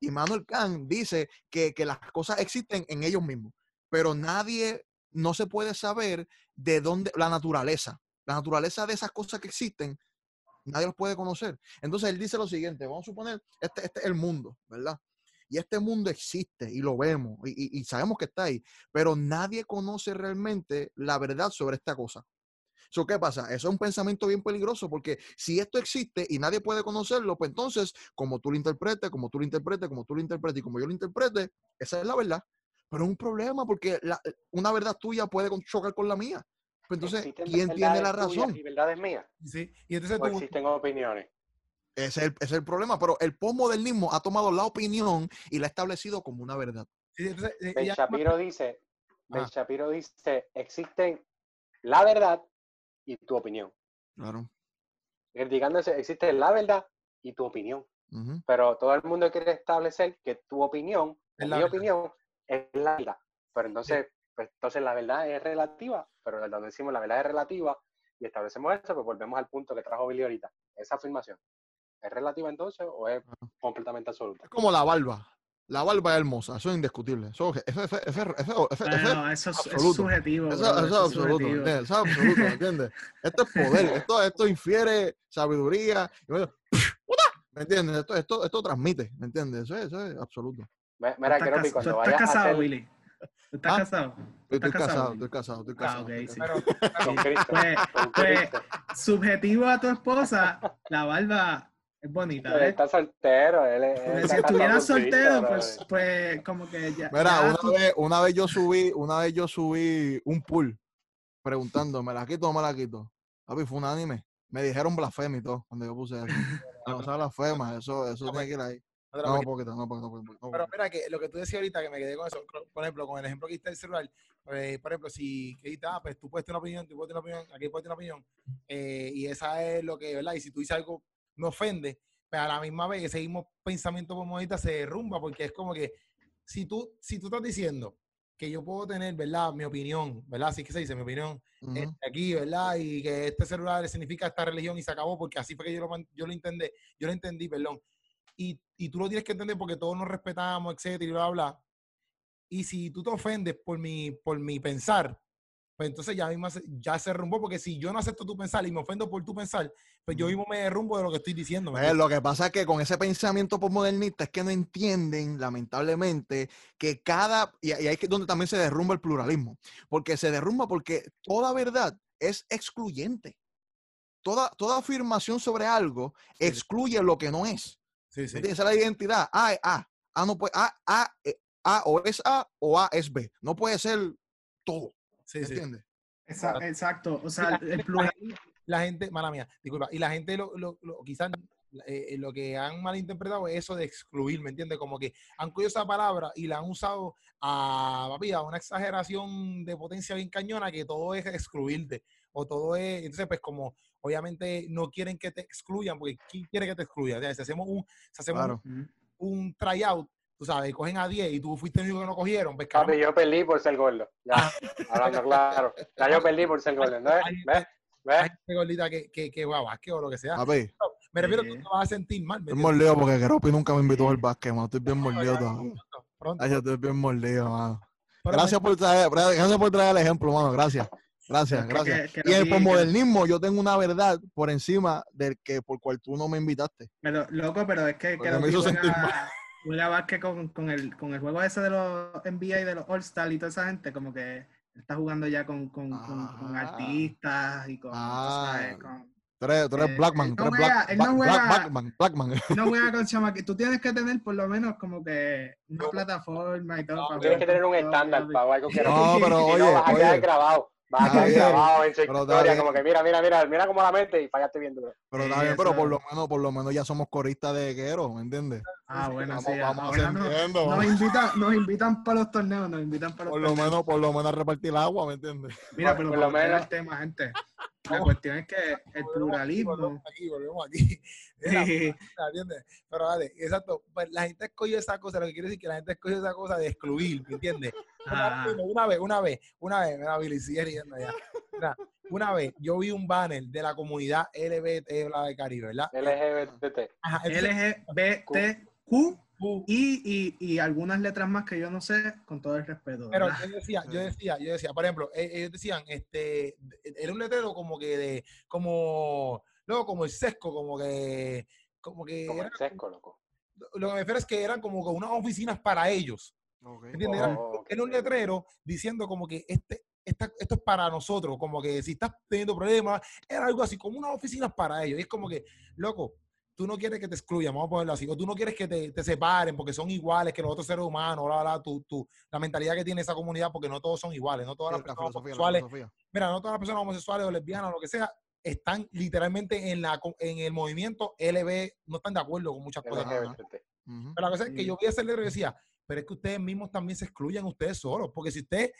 Immanuel Kant dice que, que las cosas existen en ellos mismos, pero nadie, no se puede saber de dónde, la naturaleza, la naturaleza de esas cosas que existen, nadie los puede conocer. Entonces él dice lo siguiente, vamos a suponer, este, este es el mundo, ¿verdad? Y este mundo existe y lo vemos y, y, sabemos que está ahí, pero nadie conoce realmente la verdad sobre esta cosa. So, ¿Qué pasa? Eso es un pensamiento bien peligroso porque si esto existe y nadie puede conocerlo, pues entonces, como tú lo interpretes, como tú lo interpretes, como tú lo interpretes y como yo lo interprete, esa es la verdad. Pero es un problema porque la, una verdad tuya puede chocar con la mía. Pues entonces, ¿quién tiene la razón? ¿Y verdad es mía? Sí. Y entonces o existen opiniones. Ese es, el, es el problema, pero el postmodernismo ha tomado la opinión y la ha establecido como una verdad. Sí, entonces, eh, Shapiro dice, Ben Shapiro dice, existen la verdad y tu opinión. Claro. Indicándose, existe la verdad y tu opinión. Pero todo el mundo quiere establecer que tu opinión, es mi opinión, es la verdad. Pero entonces, pues, entonces la verdad es relativa, pero cuando decimos la verdad es relativa y establecemos eso, pues volvemos al punto que trajo Billy ahorita, esa afirmación. ¿Es relativa entonces o es completamente absoluta? Es como la barba. La barba es hermosa, eso es indiscutible. Eso, eso, eso, eso, es, subjetivo. Eso, es absoluto, Eso es absoluto, ¿entiendes? Esto es poder, (laughs) esto, esto infiere sabiduría. (laughs) ¿Me entiendes? Esto, esto, esto transmite, ¿me entiendes? Eso es, eso es absoluto. Mira, creo que cuando vayas ¿Estás casado, a Willy? ¿Estás ¿Ah? casado? Estoy, casado, estoy casado, estoy casado. Ah, ok, sí. Pero, con Cristo, Pues, con pues, subjetivo a tu esposa, la barba es bonita. Él ¿eh? está soltero. Él, él Porque está si estuviera soltero, pues, pues como que ya. Mira, ya una tú- vez, una vez yo subí, una vez yo subí un pool preguntando, ¿me la quito o me la quito? Papi, fue un anime. Me dijeron blasfema y todo cuando yo puse eso. (laughs) No, esa blasfema, eso, eso tiene que ir ahí. No, poquito, no, poquito, no, poquito, no, Pero mira, que lo que tú decías ahorita, que me quedé con eso, por ejemplo, con el ejemplo que diste del celular, pues, por ejemplo, si que ah, pues tú puedes tener una opinión, tú puedes tener una opinión, aquí puedes tener una opinión, eh, y esa es lo que, ¿verdad? Y si tú dices algo, me ofende, pero a la misma vez ese mismo pensamiento pomodita se derrumba, porque es como que, si tú, si tú estás diciendo que yo puedo tener, ¿verdad? Mi opinión, ¿verdad? Así que se dice, mi opinión, Ujú. este, aquí, ¿verdad? Y que este celular significa esta religión y se acabó porque así fue que yo lo, yo lo entendí, yo lo entendí, perdón. Y, y tú lo tienes que entender porque todos nos respetamos, etcétera, y bla, bla, bla. Y si tú te ofendes por mi, por mi pensar, pues entonces ya mismo se- ya se derrumbó, porque si yo no acepto tu pensar y me ofendo por tu pensar, pues yo mismo me derrumbo de lo que estoy diciendo. ¿me Pues, lo que pasa es que con ese pensamiento postmodernista es que no entienden, lamentablemente, que cada, y ahí es donde también se derrumba el pluralismo, porque se derrumba porque toda verdad es excluyente. Toda, toda afirmación sobre algo excluye lo que no es. Sí, sí. Es la identidad. A es A. A no puede, A, A, eh, A o es A o A es B. No puede ser todo. sí, sí. ¿Entiendes? Exa- Exacto. O sea, el plural. gente- la gente- mala mía, disculpa, y la gente lo, lo, lo- quizás eh, lo que han malinterpretado es eso de excluir, ¿me entiendes? Como que han cogido esa palabra y la han usado a, papi, a una exageración de potencia bien cañona que todo es excluirte o todo es, entonces pues como obviamente no quieren que te excluyan porque ¿quién quiere que te excluya? O sea, si hacemos un, si hacemos Claro. Un, un tryout, tú sabes, cogen a 10 y tú fuiste el único que no cogieron, pues Papi, yo perdí por ser gordo. Ya, hablando claro. Ya yo perdí por ser gordo. ¿no? ¿Ves? ¿Ves? hay gente gordita que, que, que juega básquet o lo que sea. Papi, Me refiero que tú te vas a sentir mal. ¿me estoy entiendes? mordido porque Keropi nunca me invitó al básquet, mano. Estoy bien mordido todavía. Pronto. Ay, yo estoy bien mordido, mano. Gracias por traer, gracias por traer el ejemplo, mano. Gracias. Gracias, Pero es que- gracias. que- y que el posmodernismo yo tengo una verdad por encima del que por cual tú no me invitaste. Pero, loco, pero es que, me hizo sentir juega, (laughs) juega básquet con, con, el, con el juego ese de los NBA y de los All-Star y toda esa gente, como que está jugando ya con, con, con, con Ah. artistas y con, tú Ah. sabes, con- Tú eres, tú eres Eh, Blackman, tú no eres juega- Black, él no Black- juega- Blackman, Blackman. (laughs) no juega con (laughs) chamaquitos. Tú tienes que tener por lo menos como que una plataforma y todo. No, para Tienes que tener un estándar para algo que No, pero Si oye, no, vas a quedar oye. grabado. Vas a quedar grabado en su pero está historia. bien. Como que mira, mira, mira, mira cómo la mente y fallaste bien duro. Pero está bien, pero por lo menos, por lo menos ya somos coristas de Quero, ¿me entiendes? Ah, bueno, Vamos, sí. vamos ahora no- ascendiendo, nos, vamos. invitan, nos invitan para los torneos, nos invitan para los Por lo torneos. menos, por lo menos a repartir agua, ¿me entiendes? Mira, por- pero por lo menos- al tema, gente. (laughs) La Vamos. cuestión es que el Volvemos pluralismo. Aquí, volvemos aquí, volvemos aquí. (laughs) Mira, ¿entiendes? Pero vale, exacto. Pues la gente escogió esa cosa, lo que quiere decir que la gente escogió esa cosa de excluir, ¿me entiendes? Una, vez, una vez, una vez, una vez, una vez, yo vi un banner de la comunidad LGBT la de Caribe, ¿verdad? LGBT. Ajá, LGBTQ y, y, y, algunas letras más que yo no sé, con todo el respeto. Pero yo decía, yo decía, yo decía, por ejemplo, e, ellos decían, este, era un letrero como que de, como, luego como el sesco, como que, como que. Como el sesco, loco. Lo que me refiero es que eran como que unas oficinas para ellos. ¿Entiendes? Oh, era, un letrero diciendo como que este, esta, esto es para nosotros, como que si estás teniendo problemas, era algo así, como unas oficinas para ellos. Y es como que, loco, tú no quieres que te excluyan, vamos a ponerlo así, o tú no quieres que te, te separen porque son iguales que los otros seres humanos, bla, bla, tú, tú, la mentalidad que tiene esa comunidad, porque no todos son iguales, no todas las personas homosexuales, mira, no todas las personas homosexuales o lesbianas o lo que sea, están literalmente en, la, en el movimiento LB, no están de acuerdo con muchas cosas. Pero la cosa es que yo vi ese leer y decía, pero es que ustedes mismos también se excluyen ustedes solos, porque si usted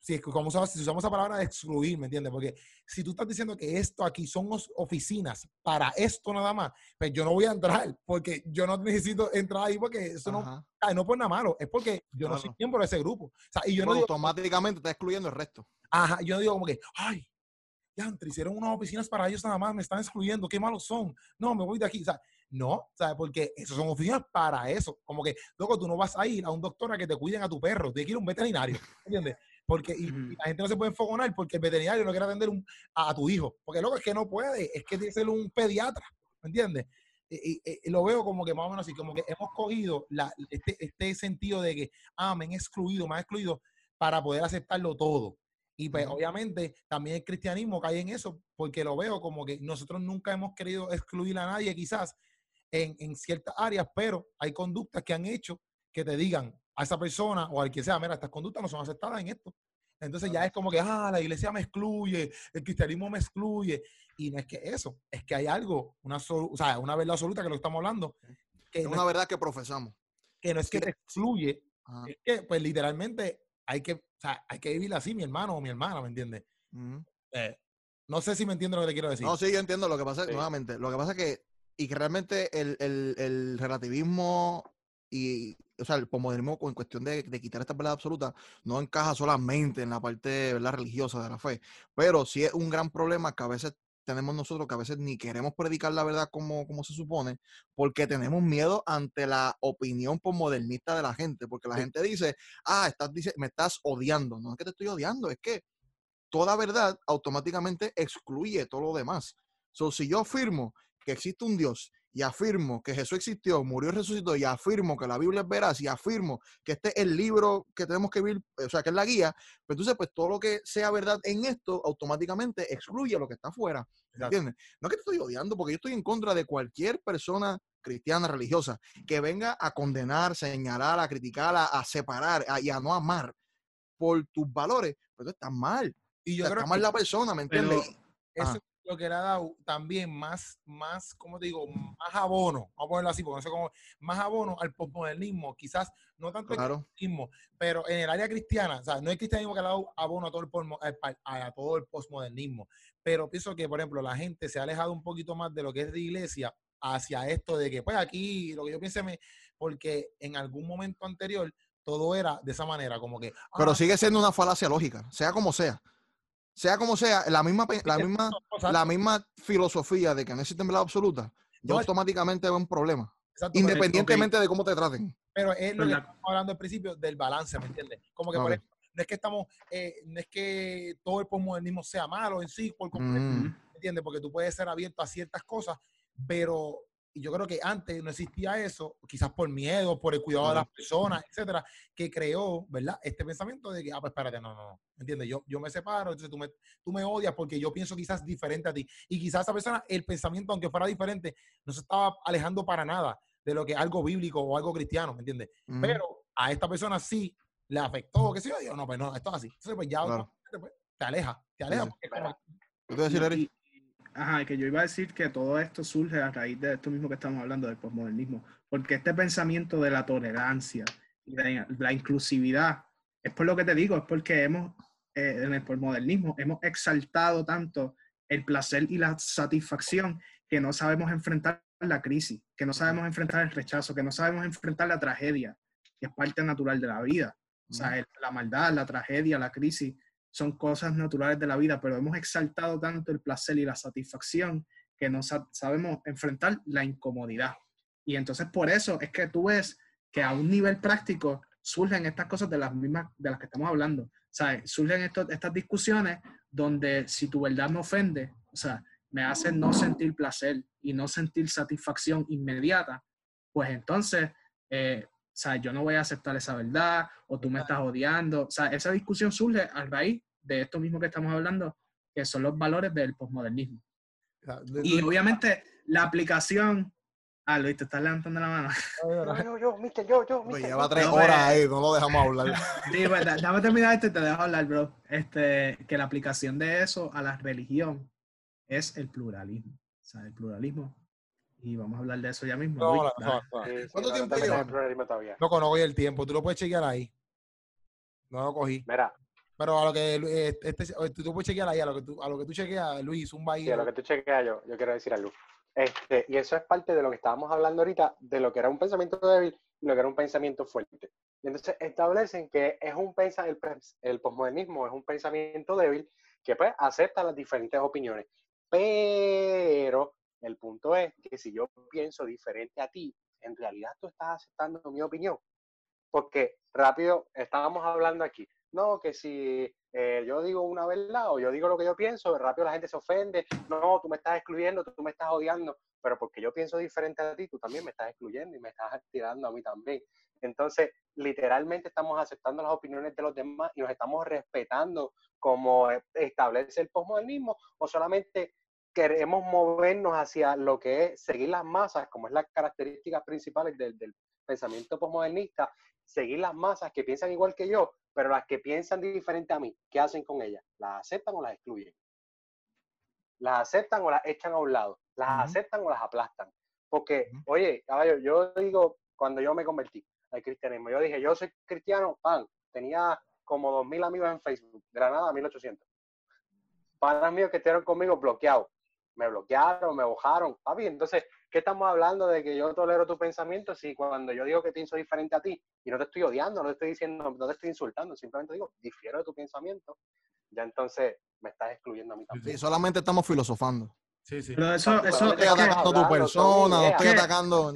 si, como si usamos esa palabra de excluir, ¿me entiendes? Porque si tú estás diciendo que esto aquí son oficinas para esto nada más, pues yo no voy a entrar, porque yo no necesito entrar ahí porque eso no, no por nada malo, es porque yo no soy miembro de ese grupo. O sea, y yo no digo, automáticamente está excluyendo el resto. Ajá, yo no digo como que, ay, ya, hicieron unas oficinas para ellos nada más, me están excluyendo, qué malos son. No, me voy de aquí. O sea, no, ¿sabes? Porque esas son oficinas para eso. Como que, loco, tú no vas a ir a un doctor a que te cuiden a tu perro, tienes que ir a un veterinario, ¿entiendes? Porque y, la gente no se puede enfogonar porque el veterinario no quiere atender a, tu hijo. Porque loco es que no puede, es que tiene que ser un pediatra, ¿me entiendes? Y, lo veo como que más o menos así, como que hemos cogido la, este, este sentido de que, ah, me han excluido, me han excluido, para poder aceptarlo todo. Y pues obviamente también el cristianismo cae en eso, porque lo veo como que nosotros nunca hemos querido excluir a nadie quizás en, en ciertas áreas, pero hay conductas que han hecho que te digan, a esa persona o al que sea, mira, estas conductas no son aceptadas en esto. Entonces ya es como que, ah, la iglesia me excluye, el cristianismo me excluye. Y no es que eso, es que hay algo, una, o sea, una verdad absoluta que lo estamos hablando. Que es una verdad que profesamos. Que no es que te excluye, es que pues literalmente hay que, o sea, hay que vivir así, mi hermano o mi hermana, ¿me entiendes? Eh, no sé si me entiendo lo que te quiero decir. No, sí, yo entiendo lo que pasa, nuevamente, lo que pasa es que, y que realmente el, el, el relativismo y o sea, el posmodernismo en cuestión de, quitar esta verdad absoluta no encaja solamente en la parte ¿verdad? religiosa de la fe, pero sí es un gran problema que a veces tenemos nosotros, que a veces ni queremos predicar la verdad como, como se supone, porque tenemos miedo ante la opinión posmodernista de la gente, porque la gente dice, ah, estás, dice, me estás odiando. No es que te estoy odiando, es que toda verdad automáticamente excluye todo lo demás. So, si yo afirmo que existe un Dios y afirmo que Jesús existió, murió y resucitó, y afirmo que la Biblia es veraz, y afirmo que este es el libro que tenemos que vivir, o sea, que es la guía, pues entonces, pues todo lo que sea verdad en esto automáticamente excluye lo que está afuera. ¿Entiendes? No es que te estoy odiando, porque yo estoy en contra de cualquier persona cristiana, religiosa, que venga a condenar, señalar, a criticar, a, separar y a no amar por tus valores, pero está mal. Y yo creo está mal la persona, ¿me entiendes? Lo que le ha dado también más, más, ¿cómo te digo? Más abono, vamos a ponerlo así, porque no sé cómo, más abono al postmodernismo, quizás no tanto al cristianismo, pero en el área cristiana, o sea, no es cristianismo que le ha dado abono a todo el, a, todo el postmodernismo, pero pienso que, por ejemplo, la gente se ha alejado un poquito más de lo que es de iglesia hacia esto de que, pues aquí, lo que yo piense, me, porque en algún momento anterior todo era de esa manera, como que... Pero ah, sigue siendo una falacia lógica, sea como sea sea como sea, la misma, la misma, la misma filosofía de que no existe verdad absoluta, ya automáticamente es un problema. independientemente de cómo te traten. Pero es lo que estamos hablando al principio del balance, ¿me entiendes? Como que por ejemplo, no es que estamos, eh, no es que todo el posmodernismo sea malo en sí, por completo, mm. ¿me entiendes? Porque tú puedes ser abierto a ciertas cosas, pero y yo creo que antes no existía eso, quizás por miedo, por el cuidado de las personas, etcétera, que creó, ¿verdad? Este pensamiento de que, ah, pues espérate, no, no, no, ¿entiendes? Yo, yo me separo, entonces tú me, tú me odias porque yo pienso quizás diferente a ti. Y quizás esa persona, el pensamiento, aunque fuera diferente, no se estaba alejando para nada de lo que es algo bíblico o algo cristiano, ¿me entiendes? Pero a esta persona sí le afectó, que sí, yo digo, no, pues no, esto es así. Entonces, pues ya pues, te aleja, te aleja. Porque, Ajá, que yo iba a decir que todo esto surge a raíz de esto mismo que estamos hablando, del posmodernismo, porque este pensamiento de la tolerancia y de la inclusividad, es por lo que te digo, es porque hemos, eh, en el posmodernismo, hemos exaltado tanto el placer y la satisfacción que no sabemos enfrentar la crisis, que no sabemos enfrentar el rechazo, que no sabemos enfrentar la tragedia, que es parte natural de la vida. O sea, la maldad, la tragedia, la crisis son cosas naturales de la vida, pero hemos exaltado tanto el placer y la satisfacción que no sabemos enfrentar la incomodidad. Y entonces por eso es que tú ves que a un nivel práctico surgen estas cosas de las mismas de las que estamos hablando. Sea, surgen estas discusiones donde si tu verdad me ofende, o sea, me hace no sentir placer y no sentir satisfacción inmediata, pues entonces, eh, o sea, yo no voy a aceptar esa verdad o tú me estás odiando. O sea, esa discusión surge a raíz de esto mismo que estamos hablando, que son los valores del posmodernismo. Y obviamente la aplicación Ah, Luis, te estás levantando la mano. (laughs) Yo, yo, yo, mister, yo, yo, mister. lleva tres horas ahí, no lo dejamos hablar. (laughs) Sí, pues déjame terminar esto y te dejo hablar, bro. Este, que la aplicación de eso a la religión es el pluralismo. O sea, el pluralismo. Y vamos a hablar de eso ya mismo. No, no, no, ¿Cuánto tiempo lleva? No conozco el tiempo. Tú lo puedes chequear ahí. No lo cogí. Mira. Pero a lo que eh, este, tú, puedes chequear ahí, a lo que tú, a lo que tú chequeas, Luis, un baile. Sí, a lo que tú chequeas yo, yo quiero decir algo. Este, y eso es parte de lo que estábamos hablando ahorita, de lo que era un pensamiento débil y lo que era un pensamiento fuerte. Y entonces establecen que es un el, el posmodernismo es un pensamiento débil que pues acepta las diferentes opiniones. Pero el punto es que si yo pienso diferente a ti, en realidad tú estás aceptando mi opinión. Porque rápido, estábamos hablando aquí, no, que si eh, yo digo una verdad o yo digo lo que yo pienso, rápido la gente se ofende, no, tú me estás excluyendo, tú me estás odiando, pero porque yo pienso diferente a ti, tú también me estás excluyendo y me estás tirando a mí también. Entonces, literalmente estamos aceptando las opiniones de los demás y nos estamos respetando como establece el postmodernismo o solamente queremos movernos hacia lo que es seguir las masas, como es la característica principal del, del pensamiento postmodernista, seguir las masas que piensan igual que yo, pero las que piensan diferente a mí, ¿qué hacen con ellas? ¿Las aceptan o las excluyen? ¿Las aceptan o las echan a un lado? ¿Las aceptan o las aplastan? Porque, oye, caballo, yo digo, cuando yo me convertí al cristianismo, yo dije, yo soy cristiano, pan, tenía como 2.000 amigos en Facebook, de la nada 1.800. Panas míos que estuvieron conmigo bloqueados. Me bloquearon, me bojaron, papi. Entonces, ¿qué estamos hablando de que yo tolero tu pensamiento si cuando yo digo que pienso diferente a ti y no te estoy odiando, no te estoy diciendo, no te estoy insultando, simplemente digo, difiero de tu pensamiento, ya entonces me estás excluyendo a mí también. Sí, solamente estamos filosofando. Sí, sí. Pero eso, eso no estoy atacando tu persona, no estoy atacando.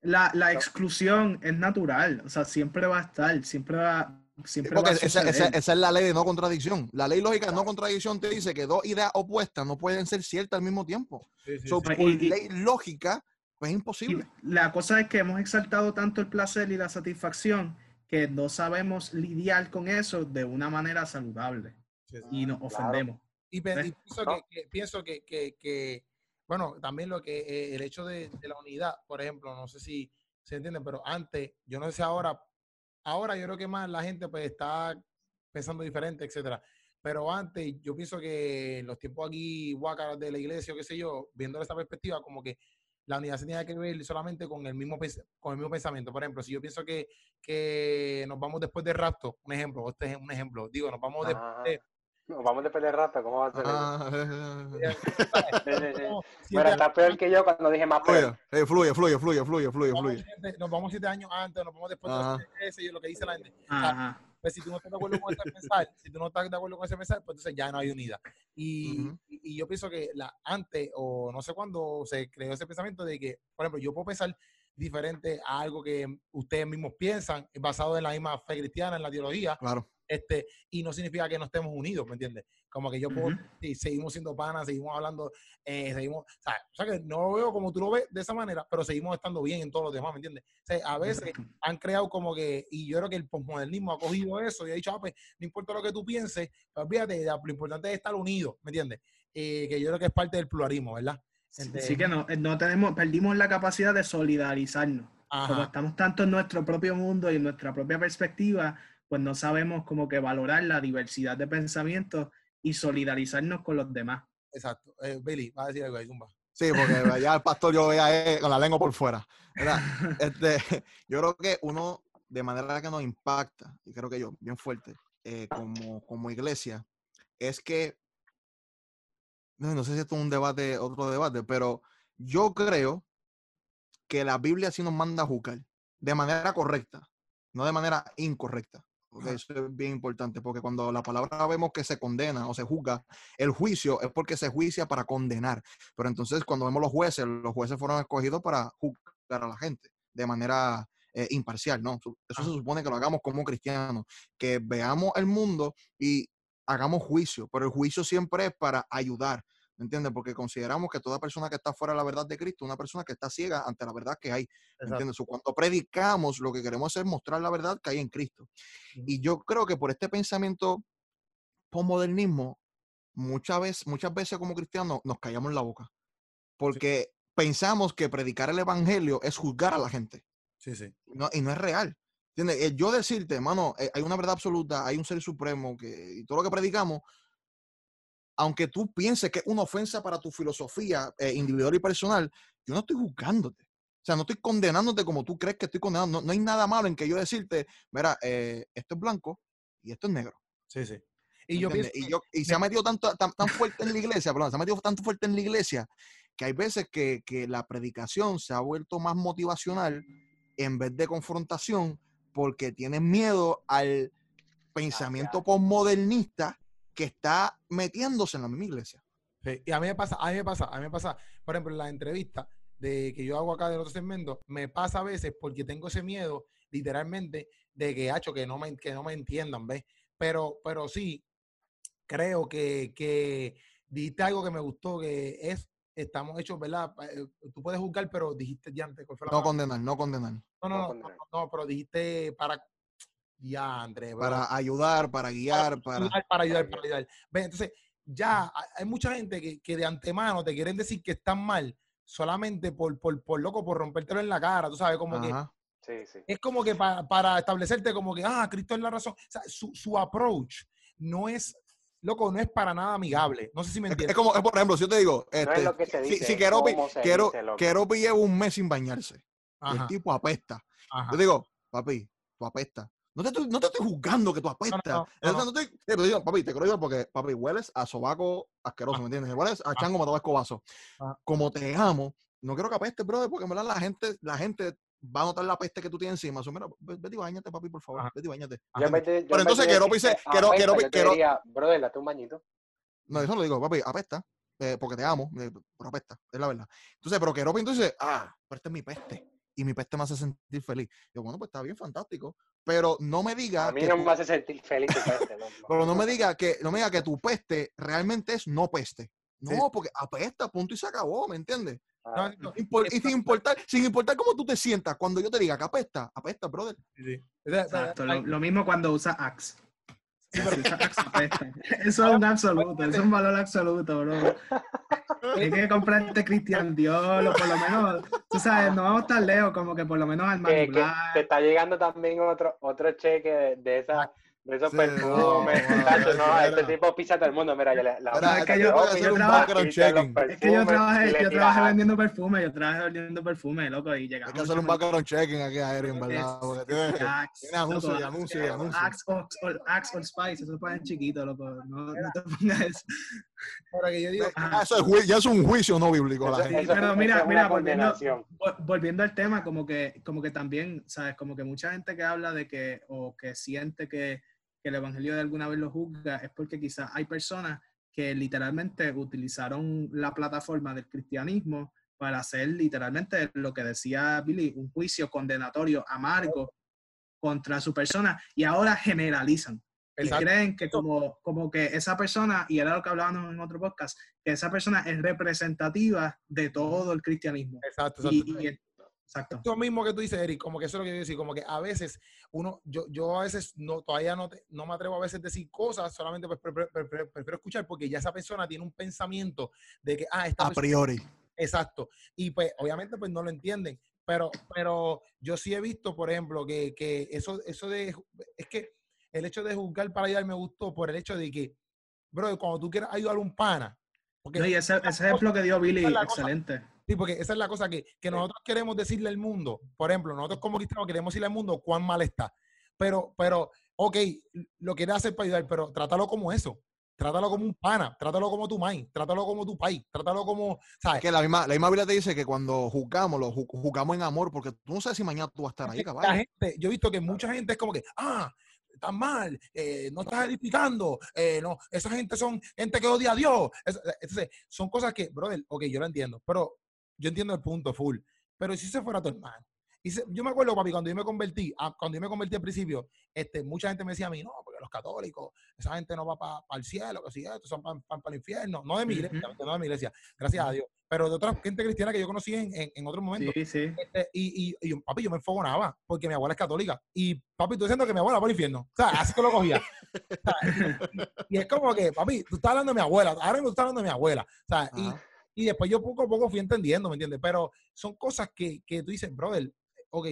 La, la exclusión es natural, o sea, siempre va a estar, siempre va, Siempre Porque esa, esa, esa, es la ley de no contradicción. La ley lógica de no contradicción te dice que dos ideas opuestas no pueden ser ciertas al mismo tiempo. Sí, ley lógica, pues es imposible. La cosa es que hemos exaltado tanto el placer y la satisfacción que no sabemos lidiar con eso de una manera saludable y nos ofendemos. Y, pienso, que, que, bueno, también lo que eh, el hecho de, de, la unidad, por ejemplo, no sé si se entiende, pero antes, yo no sé si ahora ahora yo creo que más la gente pues está pensando diferente, etcétera. Pero antes, yo pienso que en los tiempos aquí, Huaca de la iglesia o qué sé yo, viendo esa perspectiva, como que la unidad se tenía que ver solamente con el mismo, con el mismo pensamiento. Por ejemplo, si yo pienso que, que nos vamos después de rapto, un ejemplo, este es un ejemplo, digo, nos vamos después de, nos vamos de pelear rata, ¿cómo va a ser eso? (laughs) Pero está peor que yo cuando dije más peor. Fluye, fluye, fluye, fluye, fluye, fluye. Nos vamos siete años antes, nos vamos después de ese y lo que dice la gente. Pues si tú no estás de acuerdo con ese mensaje, si tú no estás de acuerdo con ese mensaje, pues entonces ya no hay unidad. Y, y yo pienso que la, antes, o no sé cuándo se creó ese pensamiento de que, por ejemplo, yo puedo pensar diferente a algo que ustedes mismos piensan, basado en la misma fe cristiana, en la teología. Claro este, y no significa que no estemos unidos, ¿me entiendes? Como que yo puedo, seguimos siendo panas, seguimos hablando, eh, seguimos, o sea, que no lo veo como tú lo ves de esa manera, pero seguimos estando bien en todos los demás, ¿me entiendes? O sea, a veces han creado como que, y yo creo que el postmodernismo ha cogido eso y ha dicho, ah, pues, no importa lo que tú pienses, pero fíjate, lo importante es estar unidos, ¿me entiendes? Eh, que yo creo que es parte del pluralismo, ¿verdad? sí, que no, no tenemos, perdimos la capacidad de solidarizarnos. Como estamos tanto en nuestro propio mundo y en nuestra propia perspectiva, pues no sabemos como que valorar la diversidad de pensamientos y solidarizarnos con los demás. Exacto. Eh, Billy, va a decir algo ahí, Zumba. Sí, porque (laughs) ya el pastor yo veía con la lengua por fuera. (laughs) Este, yo creo que uno, de manera que nos impacta, y creo que yo, bien fuerte, eh, como, como iglesia, es que, no, no sé si esto es un debate, otro debate, pero yo creo que la Biblia sí nos manda a juzgar de manera correcta, no de manera incorrecta. Eso es bien importante, porque cuando la palabra vemos que se condena o se juzga, el juicio es porque se juicia para condenar. Pero entonces cuando vemos los jueces, los jueces fueron escogidos para juzgar a la gente de manera eh, imparcial, ¿no? Eso se supone que lo hagamos como cristianos, que veamos el mundo y hagamos juicio, pero el juicio siempre es para ayudar, ¿me entiendes? Porque consideramos que toda persona que está fuera de la verdad de Cristo una persona que está ciega ante la verdad que hay, ¿me entiendes? cuando predicamos, lo que queremos es mostrar la verdad que hay en Cristo. Y yo creo que por este pensamiento postmodernismo, muchas veces, muchas veces como cristianos nos callamos la boca, porque pensamos que predicar el evangelio es juzgar a la gente. Sí, sí. No, y no es real. ¿Entiendes? Eh, yo decirte, hermano, eh, hay una verdad absoluta, hay un ser supremo que y todo lo que predicamos, aunque tú pienses que es una ofensa para tu filosofía eh, individual y personal, yo no estoy juzgándote. O sea, no estoy condenándote como tú crees que estoy condenando. No, hay nada malo en que yo decirte, mira, esto es blanco y esto es negro. Sí, sí. Y, yo y, se ha metido tanto, tan, tan fuerte en la iglesia, perdón, se ha metido tanto fuerte en la iglesia que hay veces que, que la predicación se ha vuelto más motivacional en vez de confrontación porque tienen miedo al pensamiento postmodernista que está metiéndose en la misma iglesia. y a mí me pasa, a mí me pasa, a mí me pasa, por ejemplo, en la entrevista de que yo hago acá de otro segmento, me pasa a veces porque tengo ese miedo, literalmente, de que, hacho, que no me, que no me entiendan, ¿ves? Pero, pero sí, creo que, que dijiste algo que me gustó, que es estamos hechos, ¿verdad? Eh, tú puedes juzgar, pero dijiste ya antes. No condenar, no condenar. No, no, no, no, pero dijiste para. Ya, Andrés. Para ayudar, para guiar, para. Ayudar, para ayudar, para ayudar. entonces, ya hay mucha gente que, que, de antemano te quieren decir que están mal solamente por, por, por loco, por rompértelo en la cara, tú sabes, como que. Sí, sí. Es como que para, para establecerte como que, ah, Cristo es la razón. O sea, su, su approach no es loco, no es para nada amigable. No sé si me entiendes. Es, como, por ejemplo, si yo te digo, este, si, si Keropi, quiero, lleva un mes sin bañarse, el tipo apesta. Yo digo, papi, tú apesta. No te, estoy, no te estoy juzgando que tú apestas. No, no, te, digo, papi, te quiero porque, papi, hueles a sobaco asqueroso, ¿me entiendes? Hueles a chango matado a escobazo. Como te amo, no quiero que apestes, brother, porque en verdad la gente, la gente va a notar la peste que tú tienes encima. So, mira, vete y bañate, papi, por favor. Vete y bañate. Pero entonces quiero dice, quiero, quiero, quiero. Brother, date un bañito. No, eso lo digo, papi, apesta. Eh, porque te amo, eh, pero apesta, es la verdad. Entonces, pero quiero entonces, ah, pero esta es mi peste. Y mi peste me hace sentir feliz. Yo, bueno, pues está bien, fantástico. Pero no me diga. A mí no me hace sentir feliz tu peste. No, pero no me diga que, no me diga que tu peste realmente es no peste. No, porque apesta, punto y se acabó, ¿me entiendes? Ah, y sin importar, sin importar cómo tú te sientas, cuando yo te diga que apesta, apesta, brother. Exacto, lo, mismo cuando usa Axe. Eso (laughs) es un absoluto, eso es un valor absoluto, bro. Hay que comprarte Cristian Dior, o por lo menos, tú sabes, no vamos tan lejos, como que por lo menos al que, que Te está llegando también otro, otro cheque de, esa esos perfumes, no, (laughs) este tipo pisa todo el mundo. Mira, yo la, la es que yo, yo, trabajé, es que yo trabajé, yo trabajé vendiendo perfume, yo trabajé vendiendo perfume, loco, y llegamos. Hay que hacer un background checking aquí a Erin, ¿verdad? Porque tiene, tiene anuncios y anuncios y anuncios. Axe or Spice, eso pueden chiquito, loco, no, no te pongas eso. Ahora que yo digo, ah, eso es, ya es un juicio no bíblico. La gente. Pero mira, mira, volviendo, volviendo al tema, como que, como que también, ¿sabes? Como que mucha gente que habla de que, o que siente que que el Evangelio de alguna vez lo juzga es porque quizás hay personas que literalmente utilizaron la plataforma del cristianismo para hacer literalmente lo que decía Billy, un juicio condenatorio amargo contra su persona y ahora generalizan. Y creen que como, como que esa persona, y era lo que hablábamos en otro podcast, que esa persona es representativa de todo el cristianismo. Exacto, exacto. Exacto. Esto mismo que tú dices, Eric, como que eso es lo que yo decir, como que a veces uno, yo, yo a veces no, todavía no, no me atrevo a veces decir cosas, solamente pues, prefiero, escuchar porque ya esa persona tiene un pensamiento de que, ah, está A priori. Exacto. Y pues obviamente pues no lo entienden. Pero, pero yo sí he visto, por ejemplo, que, que eso, eso de, es que el hecho de juzgar para ayudar me gustó por el hecho de que, bro, cuando tú quieras ayudar a un pana. Porque no, y ese, ese ejemplo que dio (laughs) Billy, excelente. Sí, porque esa es la cosa que, nosotros queremos decirle al mundo. Por ejemplo, nosotros como cristianos queremos decirle al mundo cuán mal está. Pero, pero, ok, lo quieres hacer para ayudar, pero trátalo como eso. Trátalo como un pana, trátalo como tu main, trátalo como tu país, trátalo como, ¿sabes? Que la misma, la misma Biblia te dice que cuando juzgamos, lo juzgamos en amor, porque tú no sabes si mañana tú vas a estar ahí, caballo. gente, yo he visto que mucha gente es como que, ah, estás mal, eh, no estás edificando, eh, no, esa gente son gente que odia a Dios. Entonces, son cosas que, brother, ok, yo lo entiendo, pero yo entiendo el punto full. Pero si se fuera tu hermano, y yo me acuerdo, papi, cuando yo me convertí, ah, cuando yo me convertí al principio, este, mucha gente me decía a mí, no, porque los católicos, esa gente no va para el cielo, que si esto, son para el infierno. No de mi iglesia, no de mi iglesia, gracias a Dios. Pero de otra gente cristiana que yo conocí en, en, en otros momentos. Sí, sí. Este, y, y, papi, yo me enfogonaba porque mi abuela es católica. Y papi, estoy diciendo que mi abuela va el infierno. O sea, así que lo cogía. y, es como que, papi, tú estás hablando de mi abuela, ahora mismo tú estás hablando de mi abuela. O sea, y, y después yo poco a poco fui entendiendo, ¿me entiendes? Pero son cosas que, que tú dices, brother, ok,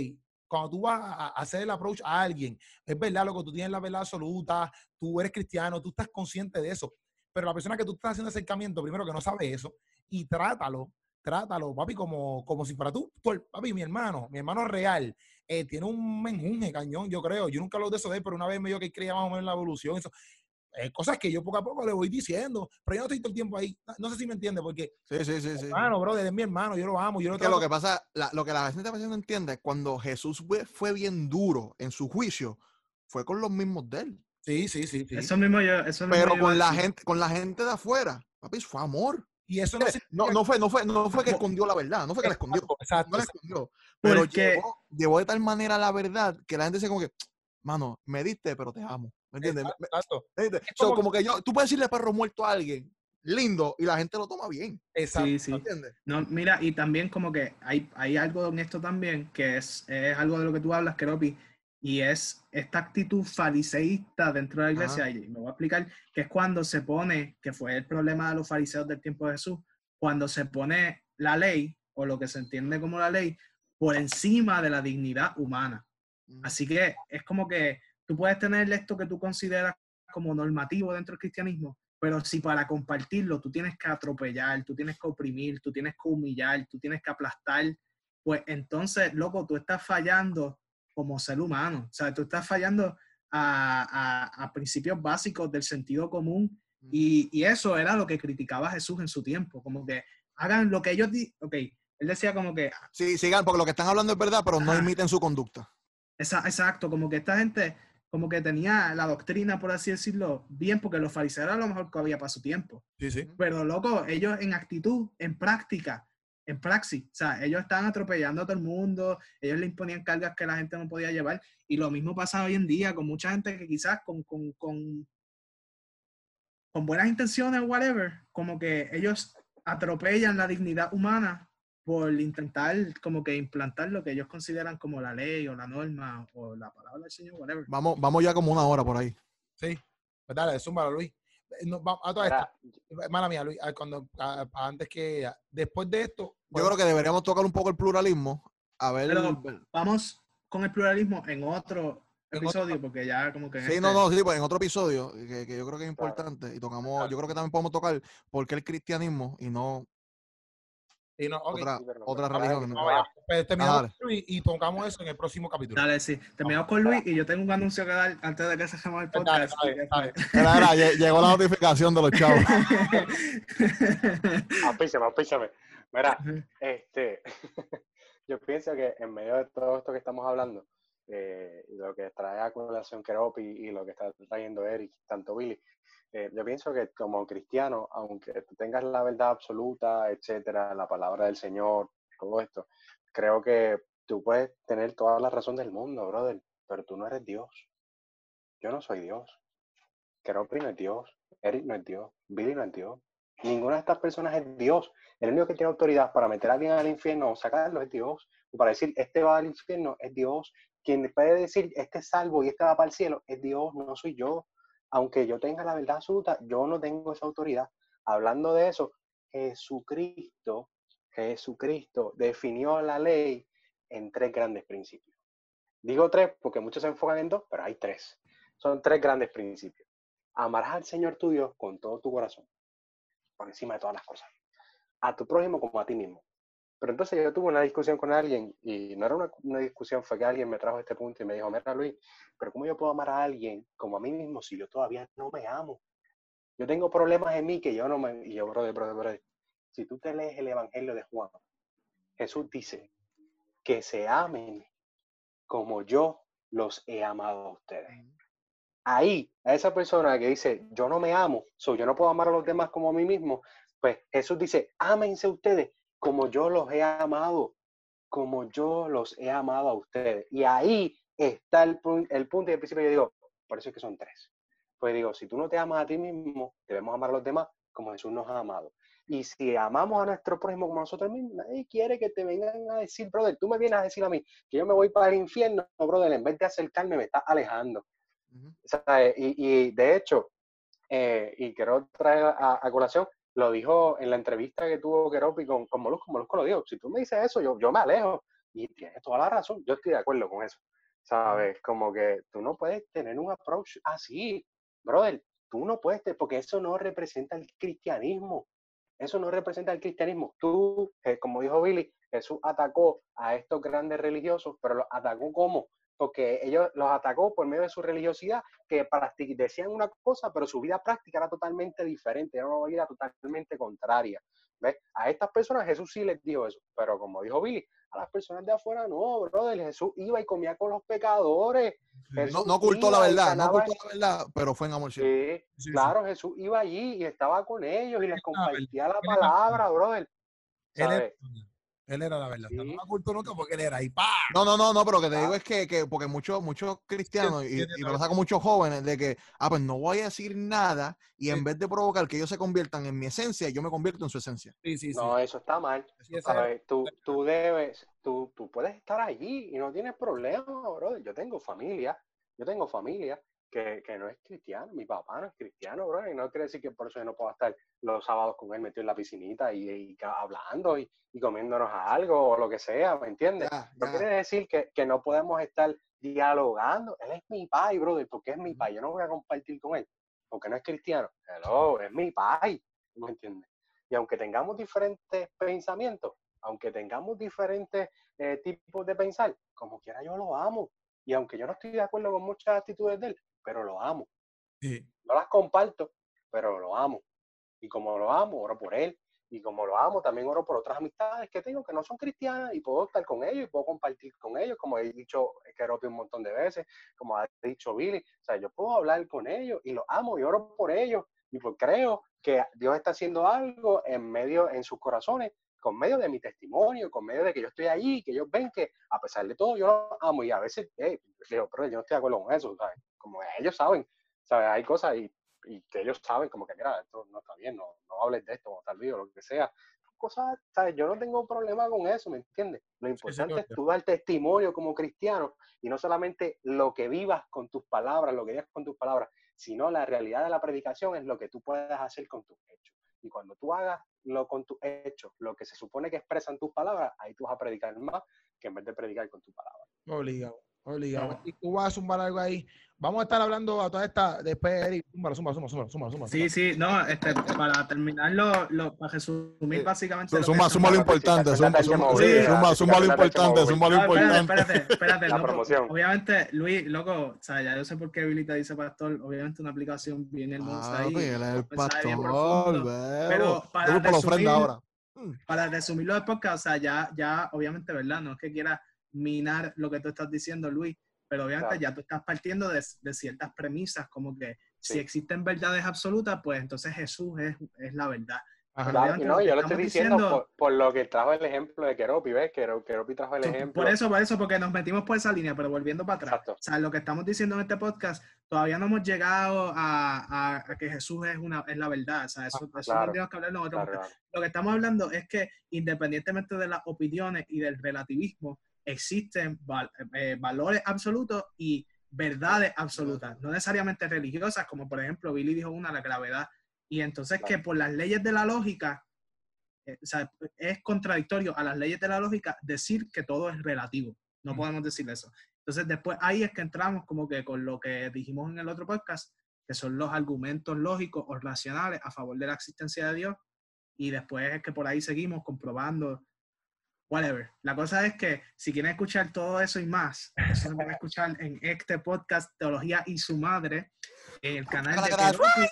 cuando tú vas a hacer el approach a alguien, es verdad, lo que tú tienes la verdad absoluta, tú eres cristiano, tú estás consciente de eso. Pero la persona que tú estás haciendo acercamiento, primero que no sabe eso, y trátalo, trátalo, papi, como, como si fuera tú, papi, mi hermano, mi hermano real, eh, tiene un menjunje cañón, yo creo. Yo nunca lo de eso de él, pero una vez me dijo que creía más o menos en la evolución. Eso eh, cosas que yo poco a poco le voy diciendo, pero yo no estoy todo el tiempo ahí. No sé si me entiende, porque. Sí, sí, sí. sí. Hermano, brother, es mi hermano, yo lo amo. Yo lo, que lo que pasa, lo que la gente no entiende, cuando Jesús fue, bien duro en su juicio, fue con los mismos de él. Sí, sí, sí. Eso mismo yo. Eso pero con la gente, con la gente de afuera, papi, fue amor. Y eso no, no, fue, no fue, no fue que escondió la verdad, no fue que la escondió. Exacto. No la escondió. Pero llevó, llevó, de tal manera la verdad que la gente se como que, mano, me diste, pero te amo. ¿Me entiendes? Exacto. como, que yo, tú puedes decirle perro muerto a alguien lindo y la gente lo toma bien. Exacto. Sí, sí. ¿Entiendes? No, mira, y también como que hay, hay algo en esto también que es, es algo de lo que tú hablas, Keropi, y es esta actitud fariseísta dentro de la iglesia. Y me voy a explicar que es cuando se pone, que fue el problema de los fariseos del tiempo de Jesús, cuando se pone la ley, o lo que se entiende como la ley, por encima de la dignidad humana. Así que es como que tú puedes tener esto que tú consideras como normativo dentro del cristianismo, pero si para compartirlo tú tienes que atropellar, tú tienes que oprimir, tú tienes que humillar, tú tienes que aplastar, pues entonces, loco, tú estás fallando como ser humano. O sea, tú estás fallando a, principios básicos del sentido común y, y, eso era lo que criticaba Jesús en su tiempo, como que hagan lo que ellos dicen, ok, él decía como que... Sí, sigan, porque lo que están hablando es verdad, pero no imiten su conducta. Exacto, como que esta gente como que tenía la doctrina, por así decirlo, bien, porque los fariseos eran lo mejor que había para su tiempo. Sí, sí. Pero, loco, ellos en actitud, en práctica, en praxis, o sea, ellos estaban atropellando a todo el mundo, ellos le imponían cargas que la gente no podía llevar, y lo mismo pasa hoy en día con mucha gente que quizás con, con, con, con buenas intenciones whatever, como que ellos atropellan la dignidad humana por intentar como que implantar lo que ellos consideran como la ley o la norma o la palabra del Señor, whatever. Vamos, vamos ya como una hora por ahí. Sí, pues dale, zúmbalo, Luis. Eh, no, a toda esta, mala mía, Luis, cuando, antes que, después de esto... Yo creo que deberíamos tocar un poco el pluralismo. A ver... vamos con el pluralismo en otro episodio, porque ya como que... Sí, este no, no, sí, pues en otro episodio, que, que yo creo que es importante, y tocamos, yo creo que también podemos tocar por qué el cristianismo y no y no, otra, otra religión. pues terminamos con Luis y tocamos eso en el próximo capítulo. Dale, sí. Terminamos con Luis y yo tengo un anuncio que dar antes de que se llame el podcast. (laughs) llegó la notificación de los chavos. (laughs) apísame, apísame. Mira, este, (laughs) yo pienso que en medio de todo esto que estamos hablando, eh, lo que trae a colación Keropi y lo que está trayendo Eric, tanto Billy, eh, yo pienso que como cristiano, aunque tú tengas la verdad absoluta, etcétera, la palabra del Señor, todo esto, creo que tú puedes tener toda la razón del mundo, brother, pero tú no eres Dios. Yo no soy Dios. Keropi no es Dios. Eric no es Dios. Billy no es Dios. Ninguna de estas personas es Dios. El único que tiene autoridad para meter a alguien al infierno o sacarlo es Dios. O para decir, este va al infierno es Dios. Quien puede decir, este es salvo y este va para el cielo es Dios, no soy yo aunque yo tenga la verdad absoluta, yo no tengo esa autoridad. Hablando de eso, Jesucristo, Jesucristo definió la ley en tres grandes principios. Digo tres porque muchos se enfocan en dos, pero hay tres. Son tres grandes principios. Amarás al Señor tu Dios con todo tu corazón, por encima de todas las cosas. A tu prójimo como a ti mismo. Pero entonces yo tuve una discusión con alguien y no era una, discusión, fue que alguien me trajo este punto y me dijo, mira Luis, pero ¿cómo yo puedo amar a alguien como a mí mismo si yo todavía no me amo? Yo tengo problemas en mí que yo no me... Y yo, brother, brother, brother, si tú te lees el Evangelio de Juan, Jesús dice que se amen como yo los he amado a ustedes. ahí, a esa persona que dice, yo no me amo, so, yo no puedo amar a los demás como a mí mismo, pues Jesús dice, ámense ustedes como yo los he amado, como yo los he amado a ustedes. Y ahí está el, el punto y el principio. Yo digo, por eso es que son tres. Pues digo, si tú no te amas a ti mismo, debemos amar a los demás como Jesús nos ha amado. Y si amamos a nuestro prójimo como nosotros mismos, nadie quiere que te vengan a decir, brother, tú me vienes a decir a mí que yo me voy para el infierno, brother, en vez de acercarme me estás alejando. y, de hecho, eh, y quiero traer a, colación, lo dijo en la entrevista que tuvo Keropi con, con Molusco, Molusco lo dijo, si tú me dices eso, yo, yo me alejo. Y tienes toda la razón, yo estoy de acuerdo con eso. ¿Sabes? Como que tú no puedes tener un approach así, brother, tú no puedes, porque eso no representa el cristianismo. Eso no representa el cristianismo. Tú, eh, como dijo Billy, Jesús atacó a estos grandes religiosos, pero los atacó como? Porque ellos los atacó por medio de su religiosidad, que decían una cosa, pero su vida práctica era totalmente diferente, era una vida totalmente contraria. ¿Ves? A estas personas Jesús sí les dijo eso, pero como dijo Billy, a las personas de afuera no, brother. Jesús iba y comía con los pecadores. no, no ocultó la verdad, no ocultó la verdad, pero fue en amor. Sí, claro, Jesús iba allí y estaba con ellos y les compartía la palabra, brother. Él era la verdad. No me ocultó nunca porque él era ahí. ¡pa! No, no, no, no, pero que te digo es que, que porque muchos muchos cristianos y, y lo saco muchos jóvenes de que, ah, pues no voy a decir nada y en vez de provocar que ellos se conviertan en mi esencia, yo me convierto en su esencia. Sí, sí, sí. No, eso está mal. tú, tú debes, tú, tú puedes estar allí y no tienes problema, bro. Yo tengo familia, yo tengo familia que, que, no es cristiano, mi papá no es cristiano, bro, y no quiere decir que por eso yo no puedo estar los sábados con él metido en la piscinita y, hablando y, y, comiéndonos algo o lo que sea, ¿me entiendes? No quiere decir que, que, no podemos estar dialogando, él es mi pai, brother, porque es mi pai, yo no voy a compartir con él, porque no es cristiano, hello, es mi pai, ¿me entiendes? Y aunque tengamos diferentes pensamientos, aunque tengamos diferentes eh, tipos de pensar, como quiera yo lo amo. Y aunque yo no estoy de acuerdo con muchas actitudes de él, pero lo amo. No las comparto, pero lo amo. Y como lo amo, oro por él. Y como lo amo, también oro por otras amistades que tengo que no son cristianas y puedo estar con ellos y puedo compartir con ellos, como he dicho Keropi un montón de veces, como ha dicho Billy. O sea, yo puedo hablar con ellos y los amo y oro por ellos. Y pues creo que Dios está haciendo algo en medio, en sus corazones, con medio de mi testimonio, con medio de que yo estoy ahí, que ellos ven que a pesar de todo yo los amo y a veces, hey, digo, pero yo no estoy de acuerdo con eso, ¿sabes? Como ellos saben, ¿sabes? Hay cosas y, y, que ellos saben como que, mira, esto no está bien, no, no hables de esto, tal vez, o lo que sea. Cosas, ¿sabes? Yo no tengo problema con eso, ¿me entiendes? Lo importante es tú dar testimonio como cristiano y no solamente lo que vivas con tus palabras, lo que digas con tus palabras, sino la realidad de la predicación es lo que tú puedes hacer con tus hechos. Y cuando tú hagas lo con tus hechos, lo que se supone que expresan tus palabras, ahí tú vas a predicar más que en vez de predicar con tus palabras. Obligado, obligado. Y tú vas a sumar algo ahí. Vamos a estar hablando a toda esta, después, Eric, suma, suma, suma, suma, suma. Sí, sí, no, este, para terminar, lo, para resumir básicamente. suma, suma lo importante, suma, suma, suma, suma lo importante, suma lo importante. Espérate, espérate, loco. Obviamente, Luis, loco, o sea, ya yo sé por qué Billy te dice pastor, obviamente una aplicación bien hermosa ah, ahí. el pastor, pero para resumir, ahora. para resumirlo de podcast, o sea, ya, ya, obviamente, ¿verdad? No es que quiera minar lo que tú estás diciendo, Luis, pero obviamente ya tú estás partiendo de, de, ciertas premisas, como que si existen verdades absolutas, pues entonces Jesús es, es la verdad. no, yo lo estoy diciendo, por, lo que trajo el ejemplo de Keropi, ¿ves? Keropi trajo el ejemplo. Por eso, por eso, porque nos metimos por esa línea, pero volviendo para atrás. O sea, lo que estamos diciendo en este podcast, todavía no hemos llegado a, a, que Jesús es, una, es la verdad. O sea, eso, eso no tenemos que hablar Lo que estamos hablando es que independientemente de las opiniones y del relativismo, existen eh, valores absolutos y verdades absolutas, no necesariamente religiosas, como por ejemplo Billy dijo una, la gravedad. Y entonces que por las leyes de la lógica, eh, o sea, es contradictorio a las leyes de la lógica decir que todo es relativo. No podemos decir eso. Entonces después ahí es que entramos como que con lo que dijimos en el otro podcast, que son los argumentos lógicos o racionales a favor de la existencia de Dios. Y después es que por ahí seguimos comprobando whatever. La cosa es que si quieren escuchar todo eso y más, eso lo pueden escuchar en este podcast Teología y su madre, en el canal de Keropi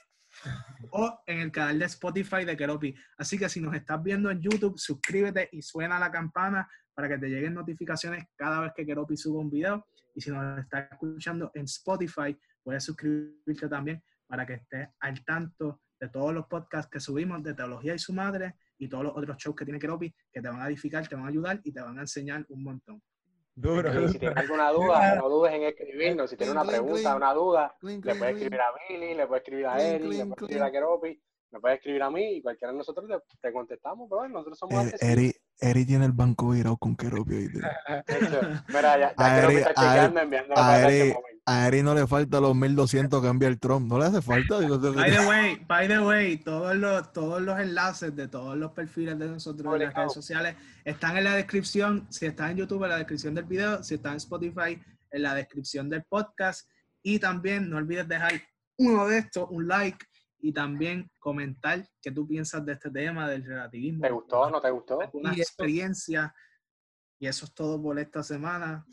o en el canal de Spotify de Keropi. Así que si nos estás viendo en YouTube, suscríbete y suena la campana para que te lleguen notificaciones cada vez que Keropi suba un video. Y si nos estás escuchando en Spotify, puedes suscribirte también para que estés al tanto de todos los podcasts que subimos de Teología y su Madre y todos los otros shows que tiene Keropi que te van a edificar, te van a ayudar y te van a enseñar un montón. Duro, Si tienes alguna duda, no dudes en escribirnos. Si tienes una pregunta, una duda, le puedes escribir a Billy, le puedes escribir a Eric, le puedes escribir a Keropi, me puedes escribir a mí y cualquiera de nosotros te, contestamos, pero bueno, nosotros somos Eri, Eri tiene el banco virado con Keropi. Mira, ya, ya Keropi está chequeando, enviando a Eri, a Eri no le falta los 1200 que envía el Trump, no le hace falta. by the way, by the way, todos los, todos los enlaces de todos los perfiles de nosotros en las redes sociales están en la descripción. Si está en YouTube, en la descripción del video. Si está en Spotify, en la descripción del podcast. Y también no olvides dejar uno de estos, un like y también comentar qué tú piensas de este tema del relativismo. ¿Te gustó o no te gustó? Una experiencia. Y eso es todo por esta semana.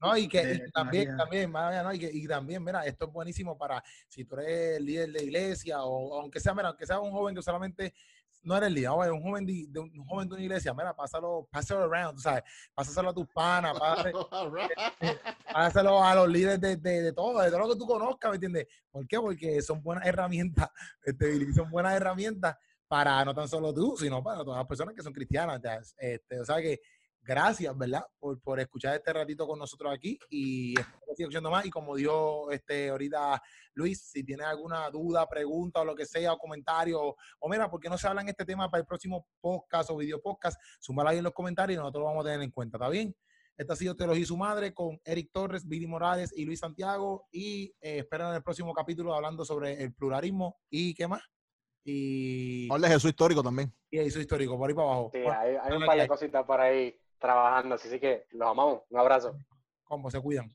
No, y que también, también, ¿no? y, que, y, también, mira, esto es buenísimo para si tú eres líder de iglesia o aunque sea, mira, aunque sea un joven que solamente no eres líder, un joven de, un joven de una iglesia, mira, pásalo, pásalo around, ¿sabes? Pásalo a tus panas, (laughs) pásalo a los líderes de, de, de, todo, de todo lo que tú conozcas, ¿me entiendes? ¿Por qué? Porque son buenas herramientas, (laughs) este, son buenas herramientas para no tan solo tú, sino para todas las personas que son cristianas. Este, o sea que gracias, ¿verdad? Por, por, escuchar este ratito con nosotros aquí y espero que más. Y como dijo este, ahorita Luis, si tienes alguna duda, pregunta o lo que sea, o comentario, o, mira, ¿por qué no se habla en este tema para el próximo podcast o video podcast? Súmalo ahí en los comentarios y nosotros lo vamos a tener en cuenta, ¿está bien? Esta ha sido Teología y su madre con Eric Torres, Billy Morales y Luis Santiago. Y eh, esperan el próximo capítulo hablando sobre el pluralismo y qué más. Y. Habla de Jesús histórico también. Y Jesús histórico, por ahí para abajo. Sí, hay, hay un par de cositas por ahí trabajando. Así que los amamos. Un abrazo. ¿Cómo se cuidan?